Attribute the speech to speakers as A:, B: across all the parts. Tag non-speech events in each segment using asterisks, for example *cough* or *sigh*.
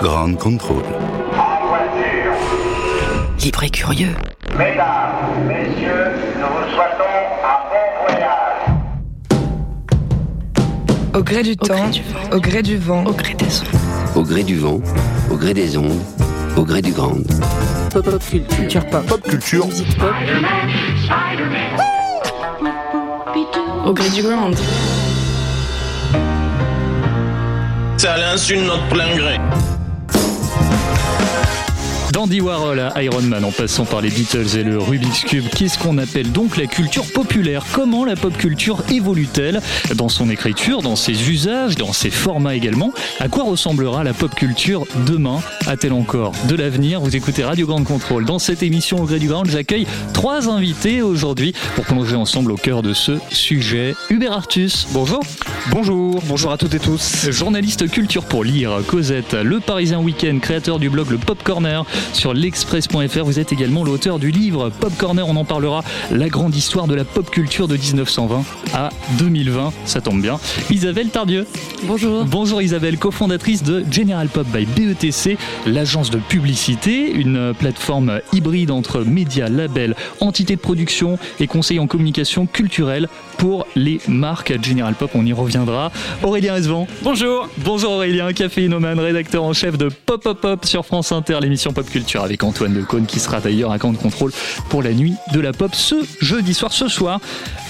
A: Grande contrôle.
B: Libre et curieux.
C: Mesdames, messieurs, nous vous souhaitons un bon voyage.
D: Au gré du temps, au gré du vent,
B: Au gré des ondes.
A: Au gré du vent, au gré des ondes, au gré du grand.
B: Pop, pop culture. Culture pop.
A: Pop culture.
B: Musique pop. Au gré du grand.
E: C'est à l'insu de notre plein gré.
F: D'Andy Warhol à Iron Man en passant par les Beatles et le Rubik's Cube, qu'est-ce qu'on appelle donc la culture populaire Comment la pop culture évolue-t-elle dans son écriture, dans ses usages, dans ses formats également? À quoi ressemblera la pop culture demain A-t-elle encore de l'avenir? Vous écoutez Radio Grande Contrôle. Dans cette émission au gré du Grand, j'accueille trois invités aujourd'hui pour plonger ensemble au cœur de ce sujet. Hubert Artus, bonjour.
G: Bonjour, bonjour à toutes et tous.
F: Journaliste culture pour lire, Cosette, Le Parisien Week-end, créateur du blog Le Pop Corner sur l'express.fr. Vous êtes également l'auteur du livre Pop Corner, on en parlera, la grande histoire de la pop culture de 1920 à 2020. Ça tombe bien. Isabelle Tardieu.
B: Bonjour.
F: Bonjour Isabelle, cofondatrice de General Pop by BETC, l'agence de publicité, une plateforme hybride entre médias, labels, entités de production et conseils en communication culturelle pour les marques General Pop. On y reviendra. Aurélien Esvan. Bonjour. Bonjour Aurélien, caféinoman, rédacteur en chef de Pop Pop Pop sur France Inter, l'émission Pop Culture avec Antoine Decaune qui sera d'ailleurs à camp de contrôle pour la nuit de la pop ce jeudi soir. Ce soir,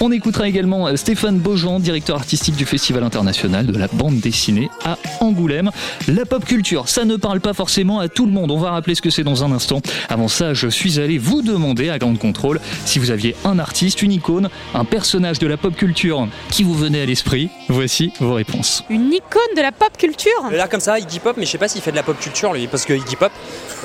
F: on écoutera également Stéphane Beaujean, directeur artistique du Festival international de la bande dessinée à Angoulême. La pop culture, ça ne parle pas forcément à tout le monde. On va rappeler ce que c'est dans un instant. Avant ça, je suis allé vous demander à Grande Contrôle si vous aviez un artiste, une icône, un personnage de la pop culture qui vous venait à l'esprit. Voici vos réponses.
H: Une icône de la pop culture
G: Là comme ça, Iggy Pop, mais je sais pas s'il fait de la pop culture lui, parce que Iggy Pop,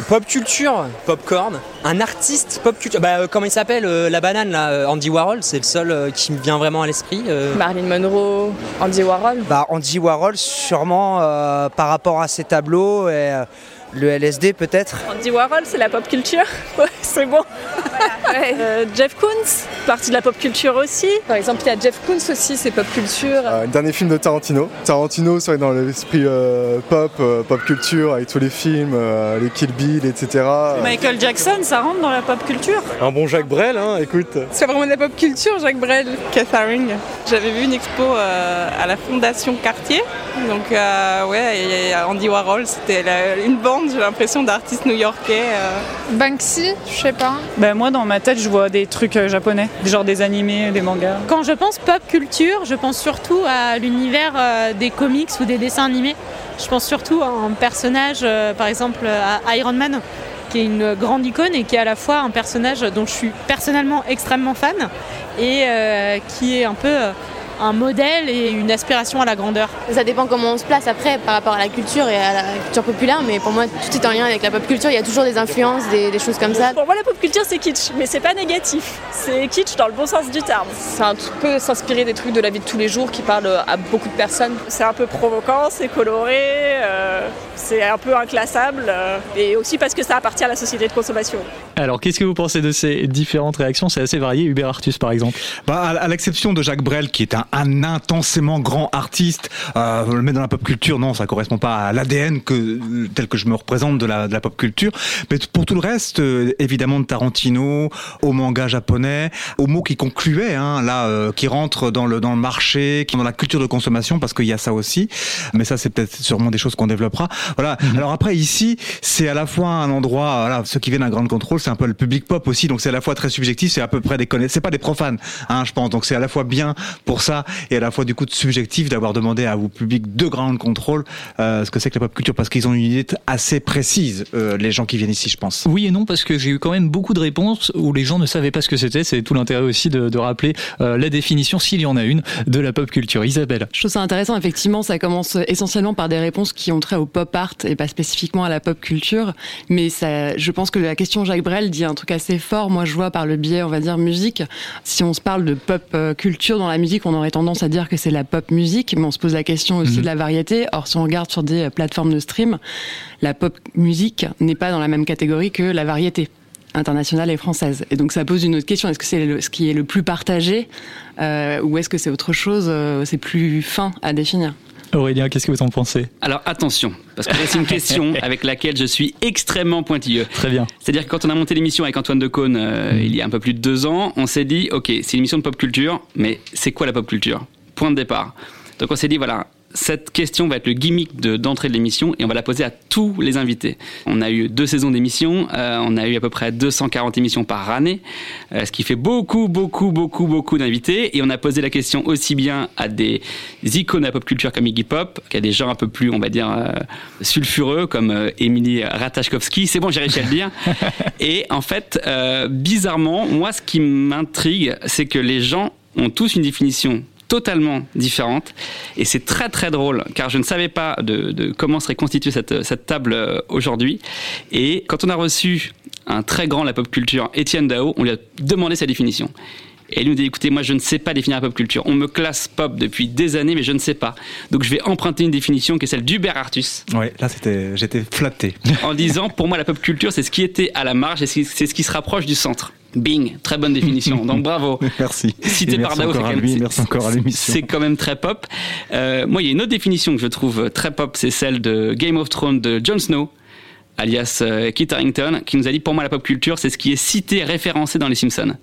G: pop culture, popcorn, un artiste pop culture, bah euh, comment il s'appelle, euh, la banane là, euh, Andy Warhol, c'est le seul euh, qui me vient vraiment à l'esprit. euh.
D: Marilyn Monroe, Andy Warhol.
I: Bah, Andy Warhol, sûrement euh, par rapport à ses tableaux et euh, le LSD peut-être?
H: Andy Warhol, c'est la pop culture *laughs* Ouais, c'est bon. Euh, Jeff Koons, partie de la pop culture aussi.
D: Par exemple, il y a Jeff Koons aussi, c'est pop culture.
J: Euh, dernier film de Tarantino. Tarantino, c'est dans l'esprit euh, pop, euh, pop culture, avec tous les films, euh, les Kill Bill, etc.
H: Michael Jackson, ça rentre dans la pop culture?
J: Un bon Jacques Brel, hein, écoute.
D: C'est vraiment de la pop culture, Jacques Brel.
H: Catherine. J'avais vu une expo euh, à la Fondation Cartier. Donc, euh, ouais, et Andy Warhol, c'était une bande, j'ai l'impression, d'artistes new-yorkais. euh.
D: Banksy, je sais pas.
H: Ben, moi, dans ma tête, je vois des trucs euh, japonais, genre des animés, des mangas.
K: Quand je pense pop culture, je pense surtout à l'univers euh, des comics ou des dessins animés. Je pense surtout à un personnage, euh, par exemple à Iron Man, qui est une grande icône et qui est à la fois un personnage dont je suis personnellement extrêmement fan et euh, qui est un peu euh, un modèle et une aspiration à la grandeur.
L: Ça dépend comment on se place après par rapport à la culture et à la culture populaire, mais pour moi tout est en lien avec la pop culture, il y a toujours des influences, des, des choses comme ça.
H: Pour moi, la pop culture, c'est kitsch, mais c'est pas négatif. C'est kitsch dans le bon sens du terme.
D: Ça un peu s'inspirer des trucs de la vie de tous les jours qui parlent à beaucoup de personnes.
H: C'est un peu provocant, c'est coloré, euh, c'est un peu inclassable, euh, et aussi parce que ça appartient à la société de consommation.
F: Alors, qu'est-ce que vous pensez de ces différentes réactions? C'est assez varié. Hubert Artus, par exemple.
G: Bah, à l'exception de Jacques Brel, qui est un, un intensément grand artiste, euh, le mettre dans la pop culture, non, ça correspond pas à l'ADN que tel que je me représente de la, de la pop culture. Mais pour tout le reste, euh, évidemment de Tarantino, au manga japonais, aux mots qui concluaient, hein, là, euh, qui rentrent dans le dans le marché, qui dans la culture de consommation, parce qu'il y a ça aussi. Mais ça, c'est peut-être sûrement des choses qu'on développera. Voilà. Alors après, ici, c'est à la fois un endroit, voilà, ceux qui viennent à Grande Contrôle, c'est un peu le public pop aussi, donc c'est à la fois très subjectif, c'est à peu près des connaisseurs, c'est pas des profanes, hein, je pense. Donc c'est à la fois bien pour ça ça et à la fois du coup de subjectif d'avoir demandé à vos publics de ground control euh, ce que c'est que la pop culture parce qu'ils ont une idée assez précise, euh, les gens qui viennent ici, je pense.
M: Oui et non, parce que j'ai eu quand même beaucoup de réponses où les gens ne savaient pas ce que c'était. C'est tout l'intérêt aussi de, de rappeler euh, la définition, s'il y en a une, de la pop culture. Isabelle.
B: Je trouve ça intéressant, effectivement, ça commence essentiellement par des réponses qui ont trait au pop art et pas spécifiquement à la pop culture. Mais ça, je pense que la question Jacques Brel dit un truc assez fort. Moi, je vois par le biais, on va dire, musique. Si on se parle de pop euh, culture dans la musique, on aurait tendance à dire que c'est la pop musique, mais on se pose la question aussi
M: Mhm.
B: de la variété. Or, si on regarde sur des euh, plateformes de stream, la pop musique n'est pas dans la même catégorie que la variété internationale et française. Et donc ça pose une autre question. Est-ce que c'est ce qui est le plus partagé euh, ou est-ce que c'est autre chose, euh, c'est plus fin à définir?
M: Aurélien, qu'est-ce que vous en pensez?
N: Alors attention, parce que c'est une question *laughs* avec laquelle je suis extrêmement pointilleux.
M: Très bien.
N: C'est-à-dire que quand on a monté l'émission avec Antoine Decaune euh, il y a un peu plus de deux ans, on s'est dit, ok, c'est une émission de pop culture, mais c'est quoi la pop culture? Point de départ. Donc on s'est dit, voilà, cette question va être le gimmick de- d'entrée de, l'émission et on va la poser à tous les invités. On a eu deux saisons d'émissions, euh, on a eu à peu près 240 émissions par année, euh, ce qui fait beaucoup, beaucoup, beaucoup, beaucoup d'invités. Et on a posé la question aussi bien à des icônes de la pop culture comme Iggy Pop, qu'à des gens un peu plus, on va dire, euh, sulfureux comme euh, Emily Ratajkowski. C'est bon, j'ai réussi à le dire. *laughs* Et en fait, euh, bizarrement, moi, ce qui m'intrigue, c'est que les gens ont tous une définition totalement différente et c'est très très drôle car je ne savais pas de, de comment serait constituée cette, cette table euh, aujourd'hui. Et quand on a reçu un très grand de la pop culture Étienne Dao on lui a demandé sa définition. Et il nous dit écoutez moi je ne sais pas définir la pop culture. On me classe pop depuis des années mais je ne sais pas. Donc je vais emprunter une définition qui est celle d'Hubert Artus.
G: Ouais, là j'étais flatté.
N: en disant pour moi la pop culture c'est ce qui était à la marge et c'est ce qui se rapproche du centre. Bing, très bonne définition. Donc bravo. *laughs*
G: Merci.
N: Cité par Dao, c'est quand même-
G: lui,
N: c'est-
G: merci encore à l'émission.
N: C'est quand même très pop. Euh, moi, il y a une autre définition que je trouve très pop, c'est celle de Game of Thrones de Jon Snow, alias euh, Kit Harington, qui nous a dit pour moi la pop culture, c'est ce qui est cité, référencé dans les Simpsons.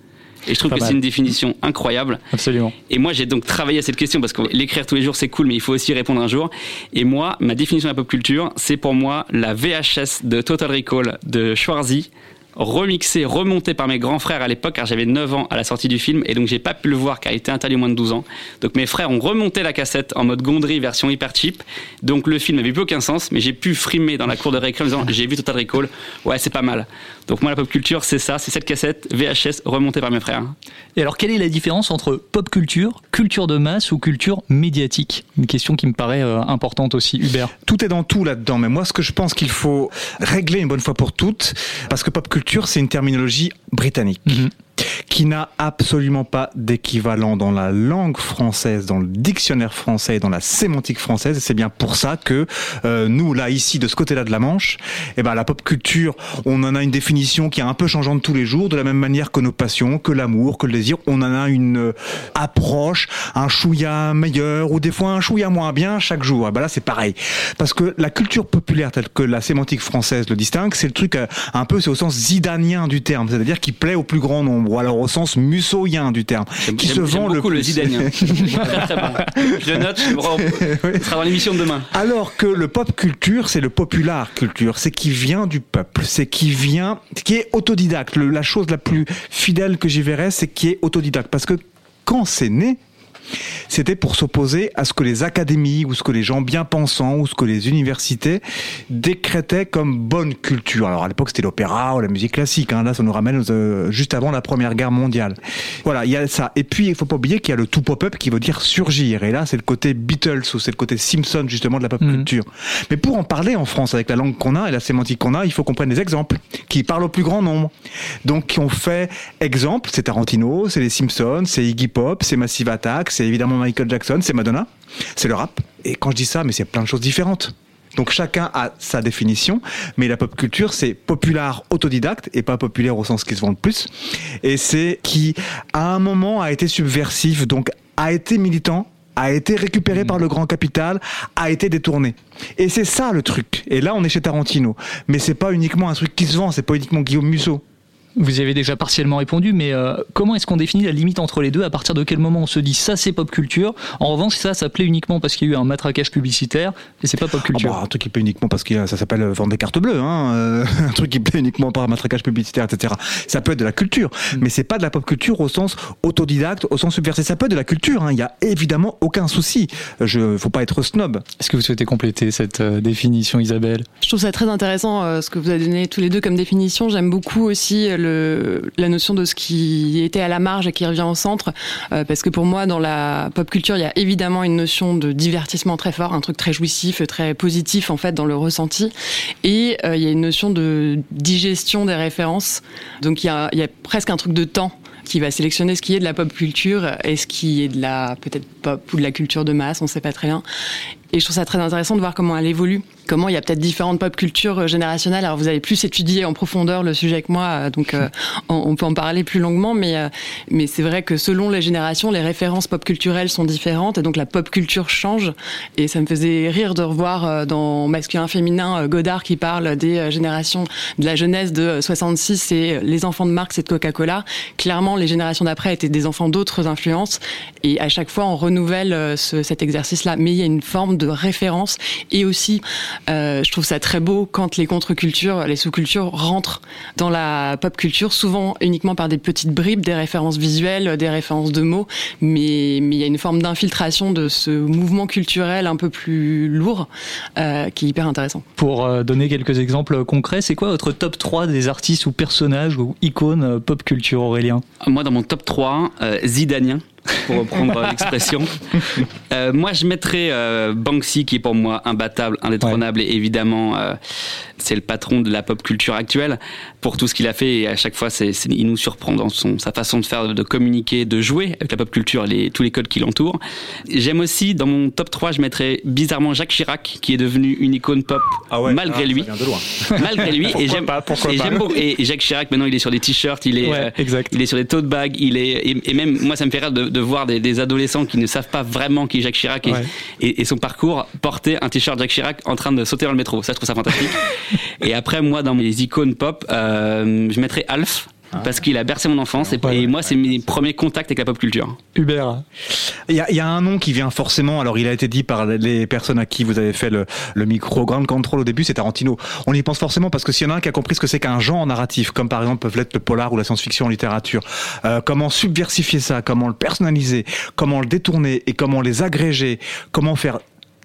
N: Et je trouve
M: Pas
N: que c'est une définition incroyable.
M: Absolument.
N: Et moi, j'ai donc travaillé à cette question parce que l'écrire tous les jours, c'est cool, mais il faut aussi répondre un jour. Et moi, ma définition de la pop culture, c'est pour moi la VHS de Total Recall de Schwarzy, remixée, remontée par mes grands frères à l'époque, car j'avais 9 ans à la sortie du film, et donc j'ai pas pu le voir car il était interdit moins de 12 ans. Donc mes frères ont remonté la cassette en mode Gondry version hyper cheap. Donc le film n'avait plus aucun sens, mais j'ai pu frimer dans la cour de récré en disant j'ai vu Total Recall, ouais c'est pas mal. Donc moi la pop culture c'est ça, c'est cette cassette VHS remontée par mes frères.
M: Et alors, quelle est la différence entre pop culture, culture de masse ou culture médiatique? Une question qui me paraît euh, importante aussi, Hubert.
G: Tout est dans tout là-dedans, mais moi ce que je pense qu'il faut régler une bonne fois pour toutes, parce que pop culture c'est une terminologie britannique. Qui n'a absolument pas d'équivalent dans la langue française, dans le dictionnaire français, dans la sémantique française. Et c'est bien pour ça que euh, nous, là, ici, de ce côté-là de la Manche, eh ben, la pop culture, on en a une définition qui est un peu changeante tous les jours, de la même manière que nos passions, que l'amour, que le désir. On en a une euh, approche, un chouïa meilleur ou des fois un chouïa moins bien chaque jour. Et ben là, c'est pareil. Parce que la culture populaire telle que la sémantique française le distingue, c'est le truc euh, un peu, c'est au sens zidanien du terme, c'est-à-dire qui plaît au plus grand nombre, ou alors au sens mussoïen du terme, qui se vend le
N: beaucoup le
G: plus.
N: zidanien. *laughs* très très bon. Je le note, je sera dans l'émission de demain.
G: Alors que le pop culture, c'est le popular culture, c'est qui vient du peuple, c'est qui vient, qui est autodidacte. La chose la plus fidèle que j'y verrais, c'est qui est autodidacte. Parce que quand c'est né, c'était pour s'opposer à ce que les académies ou ce que les gens bien pensants ou ce que les universités décrétaient comme bonne culture. Alors à l'époque c'était l'opéra ou la musique classique. Hein. Là ça nous ramène euh, juste avant la Première Guerre mondiale. Voilà, il y a ça. Et puis il faut pas oublier qu'il y a le tout pop-up qui veut dire surgir. Et là c'est le côté Beatles ou c'est le côté Simpson justement de la pop culture. Mais pour en parler en France avec la langue qu'on a et la sémantique qu'on a, il faut qu'on prenne des exemples qui parlent au plus grand nombre. Donc qui ont fait exemple, c'est Tarantino, c'est les Simpsons, c'est Iggy Pop, c'est Massive Attack, c'est évidemment Michael Jackson, c'est Madonna, c'est le rap. Et quand je dis ça, mais c'est plein de choses différentes. Donc chacun a sa définition, mais la pop culture c'est populaire autodidacte et pas populaire au sens qui se vend le plus. Et c'est qui à un moment a été subversif, donc a été militant, a été récupéré par le grand capital, a été détourné. Et c'est ça le truc. Et là on est chez Tarantino, mais c'est pas uniquement un truc qui se vend, c'est pas uniquement Guillaume Musso.
M: Vous y avez déjà partiellement répondu, mais euh, comment est-ce qu'on définit la limite entre les deux À partir de quel moment on se dit ça c'est pop culture? En revanche, ça, ça plaît uniquement parce qu'il y a eu un matraquage publicitaire et c'est pas pop culture.
G: Ah bah, un truc qui plaît uniquement parce que ça s'appelle vendre des cartes bleues, hein, euh, *laughs* un truc qui plaît uniquement par matraquage publicitaire, etc. Ça peut être de la culture,
M: Mm.
G: mais c'est pas de la pop culture au sens autodidacte, au sens subversé. Ça peut être de la culture, hein, il y a évidemment aucun souci. Je, faut pas être snob.
M: Est-ce que vous souhaitez compléter cette euh, définition, Isabelle?
B: Je trouve ça très intéressant euh, ce que vous avez donné tous les deux comme définition. J'aime beaucoup aussi la notion de ce qui était à la marge et qui revient au centre, euh, parce que pour moi, dans la pop culture, il y a évidemment une notion de divertissement très fort, un truc très jouissif, très positif en fait dans le ressenti, et euh, il y a une notion de digestion des références. Donc il y a, il y a presque un truc de temps qui va sélectionner ce qui est de la pop culture et ce qui est de la peut-être pop ou de la culture de masse, on sait pas très bien. Et je trouve ça très intéressant de voir comment elle évolue, comment il y a peut-être différentes pop cultures euh, générationnelles. Alors vous avez plus étudié en profondeur le sujet que moi, euh, donc euh, *laughs* on, on, peut en parler plus longuement, mais euh, mais c'est vrai que selon les générations, les références pop culturelles sont différentes et donc la pop culture change. Et ça me faisait rire de revoir dans masculin féminin Godard qui parle des générations de la jeunesse de 66 et les enfants de Marx et de Coca-Cola. Clairement, les générations d'après étaient des enfants d'autres influences et à chaque fois on renouvelle ce, cet exercice-là. Mais il y a une forme de référence et aussi je trouve ça très beau quand les contre-cultures, les sous-cultures rentrent dans la pop culture, souvent uniquement par des petites bribes, des références visuelles, des références de mots, mais mais il y a une forme d'infiltration de ce mouvement culturel un peu plus lourd euh, qui est hyper intéressant.
M: Pour euh, donner quelques exemples concrets, c'est quoi votre top 3 des artistes ou personnages ou icônes euh, pop culture, Aurélien?
N: Moi, dans mon top 3, euh, Zidanien pour reprendre *laughs* l'expression. Euh, moi, je mettrais euh, Banksy, qui est pour moi imbattable, indétrônable, ouais. et évidemment, euh, c'est le patron de la pop culture actuelle pour tout ce qu'il a fait. Et à chaque fois, c'est, c'est, il nous surprend dans son, sa façon de faire, de communiquer, de jouer avec la pop culture, les, tous les codes qui l'entourent. J'aime aussi, dans mon top 3, je mettrais bizarrement Jacques Chirac, qui est devenu une icône pop
G: ah ouais,
N: malgré
G: ah,
N: lui. *laughs*
G: malgré
N: lui. et j'aime,
G: pas, pourquoi
N: et
G: pas.
N: j'aime beaucoup. Et Jacques Chirac, maintenant, il est sur des t-shirts, il est,
M: ouais, exact.
N: il est sur des tote bags, il est, et, et, même, moi, ça me fait rire de, de voir des, des, adolescents qui ne savent pas vraiment qui est Jacques Chirac et,
M: ouais.
N: et, et son parcours porter un t-shirt Jacques Chirac en train de sauter dans le métro. Ça, je trouve ça fantastique. *laughs* et après, moi, dans mes icônes pop, euh, je mettrais Alf. Parce qu'il a bercé mon enfance et, ouais, et moi c'est mes premiers contacts avec la pop culture.
M: Hubert.
G: Il y, a, il y, a, un nom qui vient forcément. Alors il a été dit par les personnes à qui vous avez fait le, le micro Grand Control au début, c'est Tarantino. On y pense forcément parce que s'il y en a un qui a compris ce que c'est qu'un genre narratif, comme par exemple peuvent l'être le polar ou la science-fiction en littérature, euh, comment subversifier ça, comment le personnaliser, comment le détourner et comment les agréger, comment faire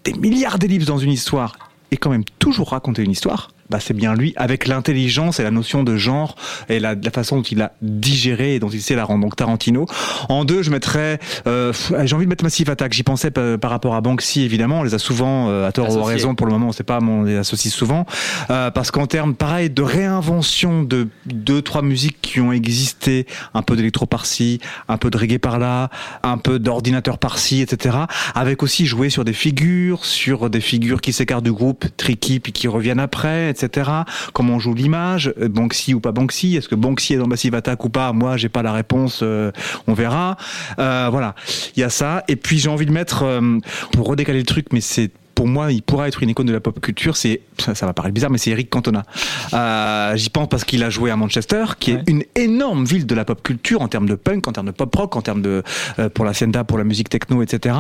G: des milliards d'ellipses dans une histoire et quand même toujours raconter une histoire bah c'est bien lui, avec l'intelligence et la notion de genre et la, la, façon dont il a digéré et dont il sait la rendre. Donc Tarantino. En deux, je mettrais, euh, j'ai envie de mettre Massive Attack. J'y pensais par rapport à Banksy, évidemment. On les a souvent, euh, à tort ou à raison, pour le moment, on sait pas, mais on les associe souvent. Euh, parce qu'en termes, pareil, de réinvention de deux, trois musiques qui ont existé, un peu d'électro par-ci, un peu de reggae par-là, un peu d'ordinateur par-ci, etc. Avec aussi jouer sur des figures, sur des figures qui s'écartent du groupe, tricky, puis qui reviennent après, etc. Comment on joue l'image, Banksy ou pas Banksy, est-ce que Banksy est dans Massive Attack ou pas? Moi, j'ai pas la réponse, euh, on verra. Euh, voilà, il y a ça. Et puis j'ai envie de mettre, euh, pour redécaler le truc, mais c'est pour moi, il pourra être une icône de la pop culture. C'est, ça, ça va paraître bizarre, mais c'est Eric Cantona. Euh, j'y pense parce qu'il a joué à Manchester, qui ouais. est une énorme ville de la pop culture en termes de punk, en termes de pop rock, en termes de euh, pour la sienda, pour la musique techno, etc.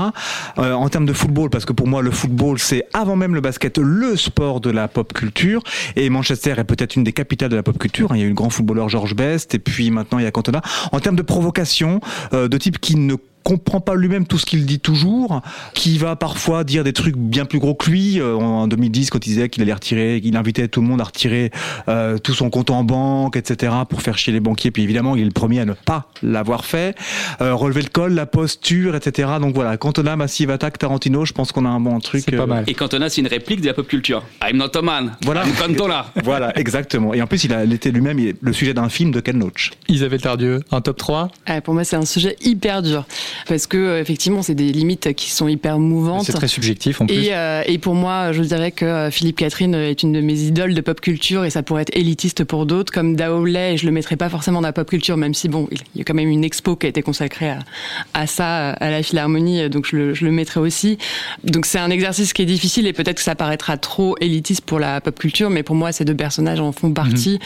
G: Euh, en termes de football, parce que pour moi, le football, c'est avant même le basket, le sport de la pop culture. Et Manchester est peut-être une des capitales de la pop culture. Il y a eu le grand footballeur George Best, et puis maintenant il y a Cantona. En termes de provocation, euh, de type qui ne comprend pas lui-même tout ce qu'il dit toujours, qui va parfois dire des trucs bien plus gros que lui. Euh, en 2010, quand il disait qu'il allait retirer, qu'il invitait tout le monde à retirer euh, tout son compte en banque, etc., pour faire chier les banquiers. Puis évidemment, il est le premier à ne pas l'avoir fait. Euh, relever le col, la posture, etc. Donc voilà, Cantona, Massive Attack, Tarantino, je pense qu'on a un bon truc.
M: C'est pas mal.
N: Et Cantona, c'est une réplique de la pop culture. I'm not a man.
G: Voilà.
N: I'm Cantona. *laughs*
G: voilà, exactement. Et en plus, il a été lui-même le sujet d'un film de Ken Loach.
M: Isabelle Tardieu, un top 3
B: Pour moi, c'est un sujet hyper dur. Parce que euh, effectivement, c'est des limites qui sont hyper mouvantes.
M: C'est très subjectif en plus.
B: Et, euh, et pour moi, je dirais que euh, Philippe Catherine est une de mes idoles de pop culture et ça pourrait être élitiste pour d'autres, comme Daoley, et je le mettrais pas forcément dans la pop culture, même si bon, il y a quand même une expo qui a été consacrée à, à ça, à la Philharmonie, donc je le, je le mettrais aussi. Donc c'est un exercice qui est difficile et peut-être que ça paraîtra trop élitiste pour la pop culture, mais pour moi, ces deux personnages en font partie.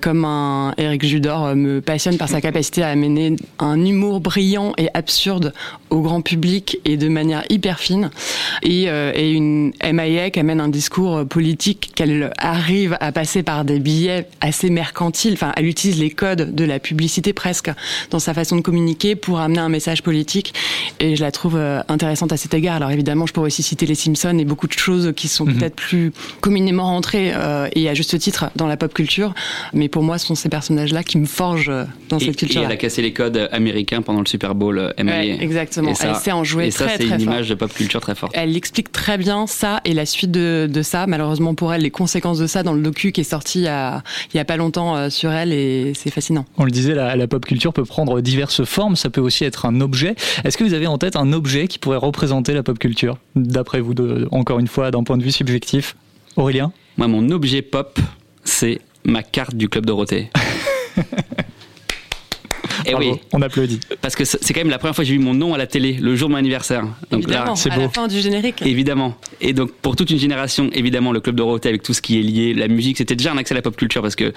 B: Comme un Eric Judor me passionne par sa capacité à amener un humour brillant et absurde au grand public et de manière hyper fine. Et, euh, et une MIA qui amène un discours euh, politique qu'elle arrive à passer par des billets assez mercantiles. Enfin, elle utilise les codes de la publicité presque dans sa façon de communiquer pour amener un message politique. Et je la trouve euh, intéressante à cet égard. Alors évidemment, je pourrais aussi citer les Simpsons et beaucoup de choses qui sont
M: Mhm.
B: peut-être plus communément rentrées euh, et à juste titre dans la pop culture. Mais pour moi, ce sont ces personnages-là qui me forgent dans
N: Et,
B: cette
N: et
B: culture.
N: elle a cassé les codes américains pendant le Super Bowl euh, MLA.
B: Ouais, exactement.
N: Et ça-
B: Elle sait en jouer
N: Et ça,
B: très,
N: c'est
B: très
N: une
B: fort.
N: image de pop culture très forte.
B: Elle explique très bien ça et la suite de, de ça. Malheureusement pour elle, les conséquences de ça dans le docu qui est sorti il y a, il y a pas longtemps euh, sur elle et c'est fascinant.
M: On le disait, la, la pop culture peut prendre diverses formes, ça peut aussi être un objet. Est-ce que vous avez en tête un objet qui pourrait représenter la pop culture, d'après vous, de- encore une fois, d'un point de vue subjectif? Aurélien?
N: Moi, mon objet pop, c'est ma carte du Club Dorothée. *laughs* Et
M: Bravo,
N: oui.
M: On applaudit.
N: Parce que c'est c'est quand même la première fois que j'ai vu mon nom à la télé, le jour de mon anniversaire. Donc
B: Évidemment,
N: là,
B: à la fin du générique.
N: Évidemment. Et donc, pour toute une génération, évidemment, le Club Dorothée avec tout ce qui est lié, la musique, c'était déjà un accès à la pop culture parce que,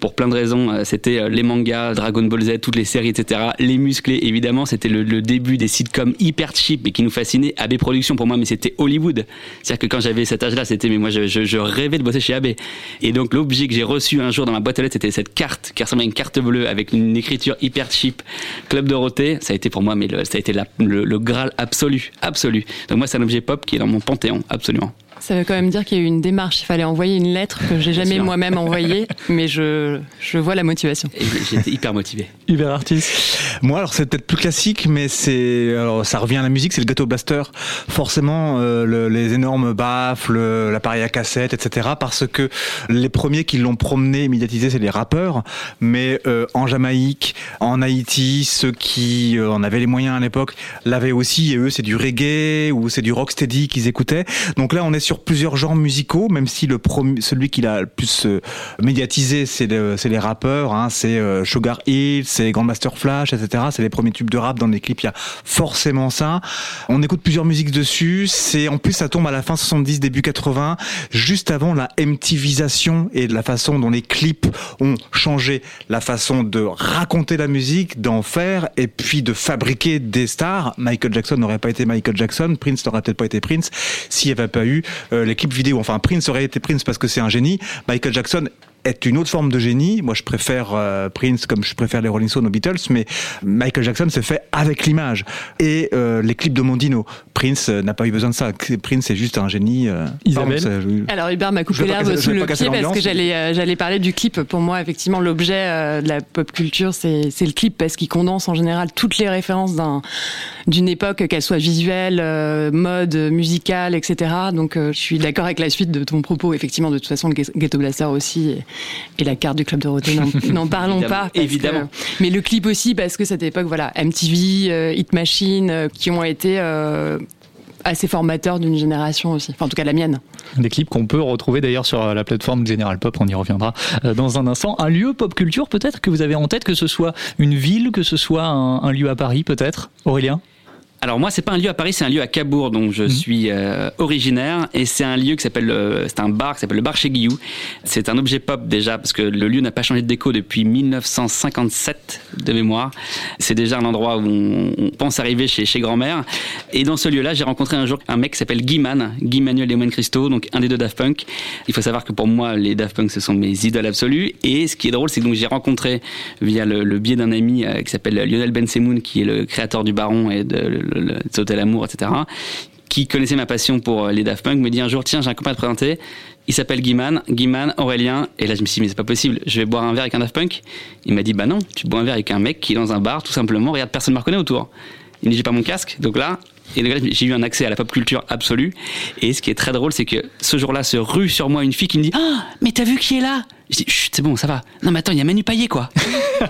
N: pour plein de raisons, euh, c'était euh, les mangas, Dragon Ball Z, toutes les séries, etc. Les musclés, évidemment, c'était le, le début des sitcoms hyper cheap mais qui nous fascinaient. AB Productions, pour moi, mais c'était Hollywood. C'est-à-dire que quand j'avais cet âge-là, c'était, mais moi, je, je, je rêvais de bosser chez AB. Et donc, l'objet que j'ai reçu un jour dans ma boîte aux lettres, c'était cette carte qui ressemblait à une carte bleue avec une écriture hyper Club Dorothée, ça a été pour moi, mais ça a été le, le Graal absolu, absolu. Donc moi, c'est un objet pop qui est dans mon panthéon, absolument.
B: Ça veut quand même dire qu'il y a eu une démarche. Il fallait envoyer une lettre que j'ai jamais moi-même envoyée, *laughs* mais je, je vois la motivation.
N: J'étais hyper motivé.
M: Hubert Artiste
G: Moi, alors c'est peut-être plus classique, mais c'est alors ça revient à la musique, c'est le gâteau blaster. Forcément, euh, le- les énormes baffles, le- l'appareil à cassette, etc. Parce que les premiers qui l'ont promené, médiatisé, c'est les rappeurs. Mais euh, en Jamaïque, en Haïti, ceux qui euh, en avaient les moyens à l'époque l'avaient aussi. Et eux, c'est du reggae ou c'est du rocksteady qu'ils écoutaient. Donc là, on est sur plusieurs genres musicaux, même si le celui qui l'a le plus euh, médiatisé, c'est le- les rappeurs. Hein, c'est euh, Sugar Hill, c'est Grandmaster Flash, etc. C'est les premiers tubes de rap dans les clips. Il y a forcément ça. On écoute plusieurs musiques dessus. C'est en plus ça tombe à la fin 70, début 80, juste avant la MTVisation et de la façon dont les clips ont changé la façon de raconter la musique, d'en faire et puis de fabriquer des stars. Michael Jackson n'aurait pas été Michael Jackson, Prince n'aurait peut-être pas été Prince s'il n'y avait pas eu euh, clips vidéo. Enfin, Prince aurait été Prince parce que c'est un génie. Michael Jackson est une autre forme de génie. Moi, je préfère euh, Prince comme je préfère les Rolling Stones aux Beatles, mais Michael Jackson se fait avec l'image et euh, les clips de Mondino. Prince euh, n'a pas eu besoin de ça. Prince est juste un génie. euh,
M: Isabelle
G: pardon, ça-
B: Alors Hubert m'a coupé l'herbe sous le pied parce que j'allais euh, j'allais parler du clip. Pour moi, effectivement, l'objet euh, de la pop culture, c'est le clip parce qu'il condense en général toutes les références d'un d'une époque, qu'elle soit visuelle, euh, mode, musicale, etc. Donc, euh, je suis d'accord avec la suite de ton propos. Effectivement, de toute façon, le Ghetto Blaster aussi et, et la carte du club de Rotten, *laughs* n'en- parlons
N: Évidemment,
B: pas.
N: évidemment.
B: que- mais le clip aussi parce que cette époque, voilà, MTV, euh, Hit Machine, euh, qui ont été euh, assez formateurs d'une génération aussi. Enfin, en tout cas, la mienne.
M: Des clips qu'on peut retrouver d'ailleurs sur la plateforme General Pop, on y reviendra euh, dans un instant. Un lieu pop culture peut-être que vous avez en tête, que ce soit une ville, que ce soit un, un lieu à Paris peut-être Aurélien?
N: Alors moi, c'est pas un lieu à Paris, c'est un lieu à Cabourg dont je suis euh, originaire et c'est un lieu qui s'appelle, euh, c'est un bar qui s'appelle le bar chez Guillou. C'est un objet pop déjà parce que le lieu n'a pas changé de déco depuis 1957 de mémoire. C'est déjà un endroit où on, on pense arriver chez chez grand-mère. Et dans ce lieu-là, j'ai rencontré un jour un mec qui s'appelle Guy Mann, Guy Manuel Lemoine Christo, donc un des deux Daft Punk. Il faut savoir que pour moi, les Daft Punk, ce sont mes idoles absolues. Et ce qui est drôle, c'est que donc j'ai rencontré via le, le biais d'un ami euh, qui s'appelle Lionel Ben Semoun, qui est le créateur du Baron et de, le- Hôtel Amour, etc. Qui connaissait ma passion pour euh, les Daft Punk, me dit un jour, tiens, j'ai un copain à te présenter. Il s'appelle Guiman, Guiman, Aurélien. Et là, je me suis dit, mais c'est pas possible. Je vais boire un verre avec un Daft Punk. Il m'a dit, bah non, tu bois un verre avec un mec qui est dans un bar, tout simplement. Regarde, personne ne me reconnaît autour. Il me dit, j'ai pas mon casque. Donc là, Et donc là, j'ai eu un accès à la pop culture absolue. Et ce qui est très drôle, c'est que ce jour-là se rue sur moi une fille qui me dit Ah, mais t'as vu qui est là? Je dis Chut, c'est bon, ça va. Non, mais attends, il y a Manu Payet, quoi. *laughs*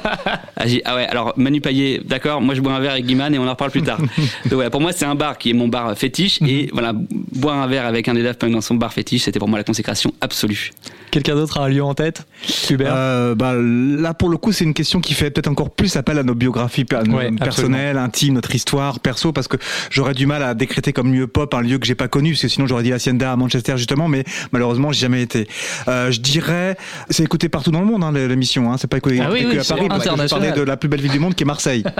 N: ah, j'ai ah ouais, alors Manu Payet, d'accord, moi je bois un verre avec Guiman et on en reparle plus tard. *laughs* donc voilà, pour moi, c'est un bar qui est mon bar fétiche. Et voilà, boire un verre avec un des Daft Punk dans son bar fétiche, c'était pour moi la consécration absolue.
F: Quelqu'un d'autre a un lieu en tête Hubert
G: Euh, bah, là, pour le coup, c'est une question qui fait peut-être encore plus appel à nos biographies
F: Ouais,
G: personnelles, intimes, notre histoire perso, parce que j'aurais du mal à décréter comme lieu pop un lieu que j'ai pas connu, parce que sinon j'aurais dit Hacienda à Manchester justement, mais malheureusement j'ai jamais été. Euh, je dirais, c'est écouté partout dans le monde hein, l'émission, hein, c'est pas écouté
F: Ah oui,
G: écouté
F: oui,
G: à Paris, parce que je parlais de la plus belle ville du monde qui est Marseille. *laughs*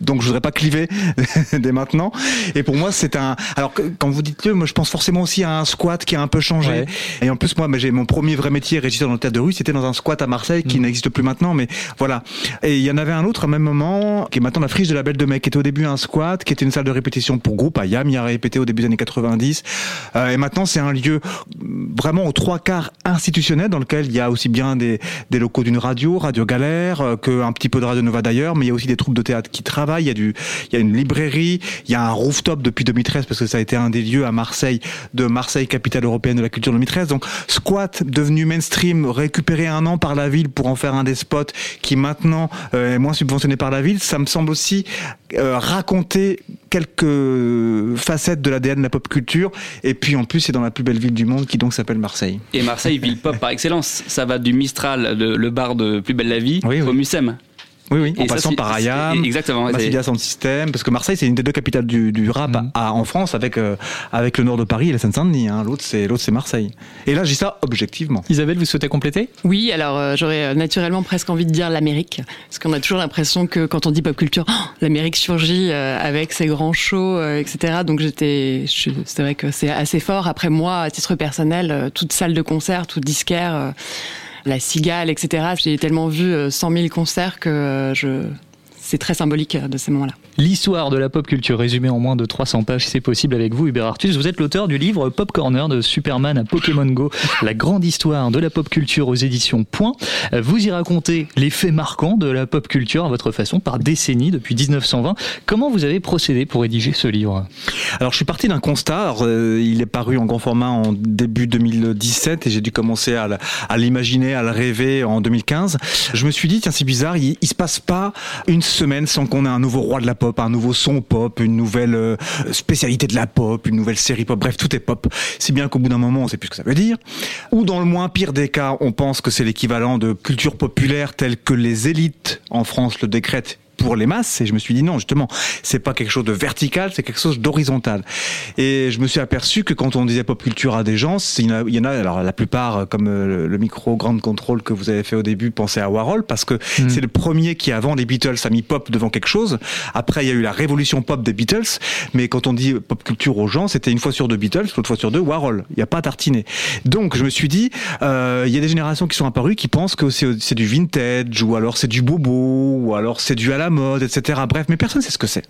G: Donc je voudrais pas cliver *laughs* dès maintenant. Et pour moi c'est un. Alors quand vous dites lieu, moi je pense forcément aussi à un squat qui a un peu changé.
F: Ouais.
G: Et en plus moi, j'ai mon premier vrai métier régisseur dans le théâtre de rue, c'était dans un squat à Marseille
F: Mm.
G: qui n'existe plus maintenant, mais voilà. Et il y en avait un autre au même moment qui est maintenant la friche de la Belle de Mai, qui était au début un squat, qui était une salle de répétition pour groupe. Ayam y a répété au début des années 90. Euh, et maintenant c'est un lieu vraiment aux trois quarts institutionnel dans lequel il y a aussi bien des, des locaux d'une radio, Radio Galère, euh, que un petit peu de Radio Nova d'ailleurs, mais il y a aussi des troupes de théâtre qui travaillent. Il y a du, il y a une librairie, il y a un rooftop depuis 2013 parce que ça a été un des lieux à Marseille de Marseille capitale européenne de la culture 2013. Donc squat devenu mainstream, récupéré un an par la ville pour en faire un des spots qui maintenant euh, est moins subventionné par la ville, ça me semble aussi euh, raconter quelques facettes de l'ADN de la pop culture. Et puis en plus, c'est dans la plus belle ville du monde qui donc s'appelle Marseille.
N: Et Marseille, ville pop par excellence. Ça va du Mistral, le, le bar de Plus Belle la Vie, au Mucem.
G: Oui, oui, en
N: Et
G: passant par Ayam,
N: Exactement.
G: Massilia Sound System, parce que Marseille c'est une des deux capitales du, du rap
N: Mhm.
G: à- en France avec euh, avec le nord de Paris et la Seine-Saint-Denis. Hein. L'autre c'est l'autre c'est Marseille. Et là, je dis ça objectivement.
F: Isabelle, vous souhaitez compléter?
B: Oui, alors euh, j'aurais euh, naturellement presque envie de dire l'Amérique, parce qu'on a toujours l'impression que quand on dit pop culture, oh, l'Amérique surgit euh, avec ses grands shows, euh, etc. Donc j'étais, je- c'est vrai que c'est assez fort. Après moi, à titre personnel, euh, toute salle de concert, tout disquaire, euh, la Cigale, etc. J'ai tellement vu euh, 100 000 concerts que euh, je, c'est très symbolique euh, de ces moments-là.
M: L'histoire de la pop culture résumée en moins de 300 pages, si c'est possible avec vous, Hubert Artus. Vous êtes l'auteur du livre Pop Corner de Superman à Pokémon Go, *laughs* la grande histoire de la pop culture aux éditions Point. Euh, Vous y racontez les faits marquants de la pop culture à votre façon, par décennie, depuis 1920. Comment vous avez procédé pour rédiger ce livre?
G: Alors je suis parti d'un constat. Alors, euh, il est paru en grand format en début 2017 et j'ai dû commencer à, l'imaginer, à le rêver en 2015. Je me suis dit tiens c'est bizarre, il, il se passe pas une semaine sans qu'on ait un nouveau roi de la pop, un nouveau son pop, une nouvelle euh, spécialité de la pop, une nouvelle série pop. Bref tout est pop. Si bien qu'au bout d'un moment on sait plus ce que ça veut dire. Ou dans le moins pire des cas, on pense que c'est l'équivalent de culture populaire telle que les élites en France le décrètent pour les masses et je me suis dit non justement c'est pas quelque chose de vertical c'est quelque chose d'horizontal. Et je me suis aperçu que quand on disait pop culture à des gens il y en a, alors la plupart euh, comme euh, le, micro grande contrôle que vous avez fait au début pensaient à Warhol parce que c'est le premier qui avant les Beatles a mis pop devant quelque chose. Après il y a eu la révolution pop des Beatles mais quand on dit pop culture aux gens c'était une fois sur deux Beatles l'autre fois sur deux Warhol. Il n'y a pas à tartiner. Donc je me suis dit euh, il y a des générations qui sont apparues qui pensent que c'est c'est du vintage ou alors c'est du bobo ou alors c'est du à la mode etc bref mais personne sait ce que c'est.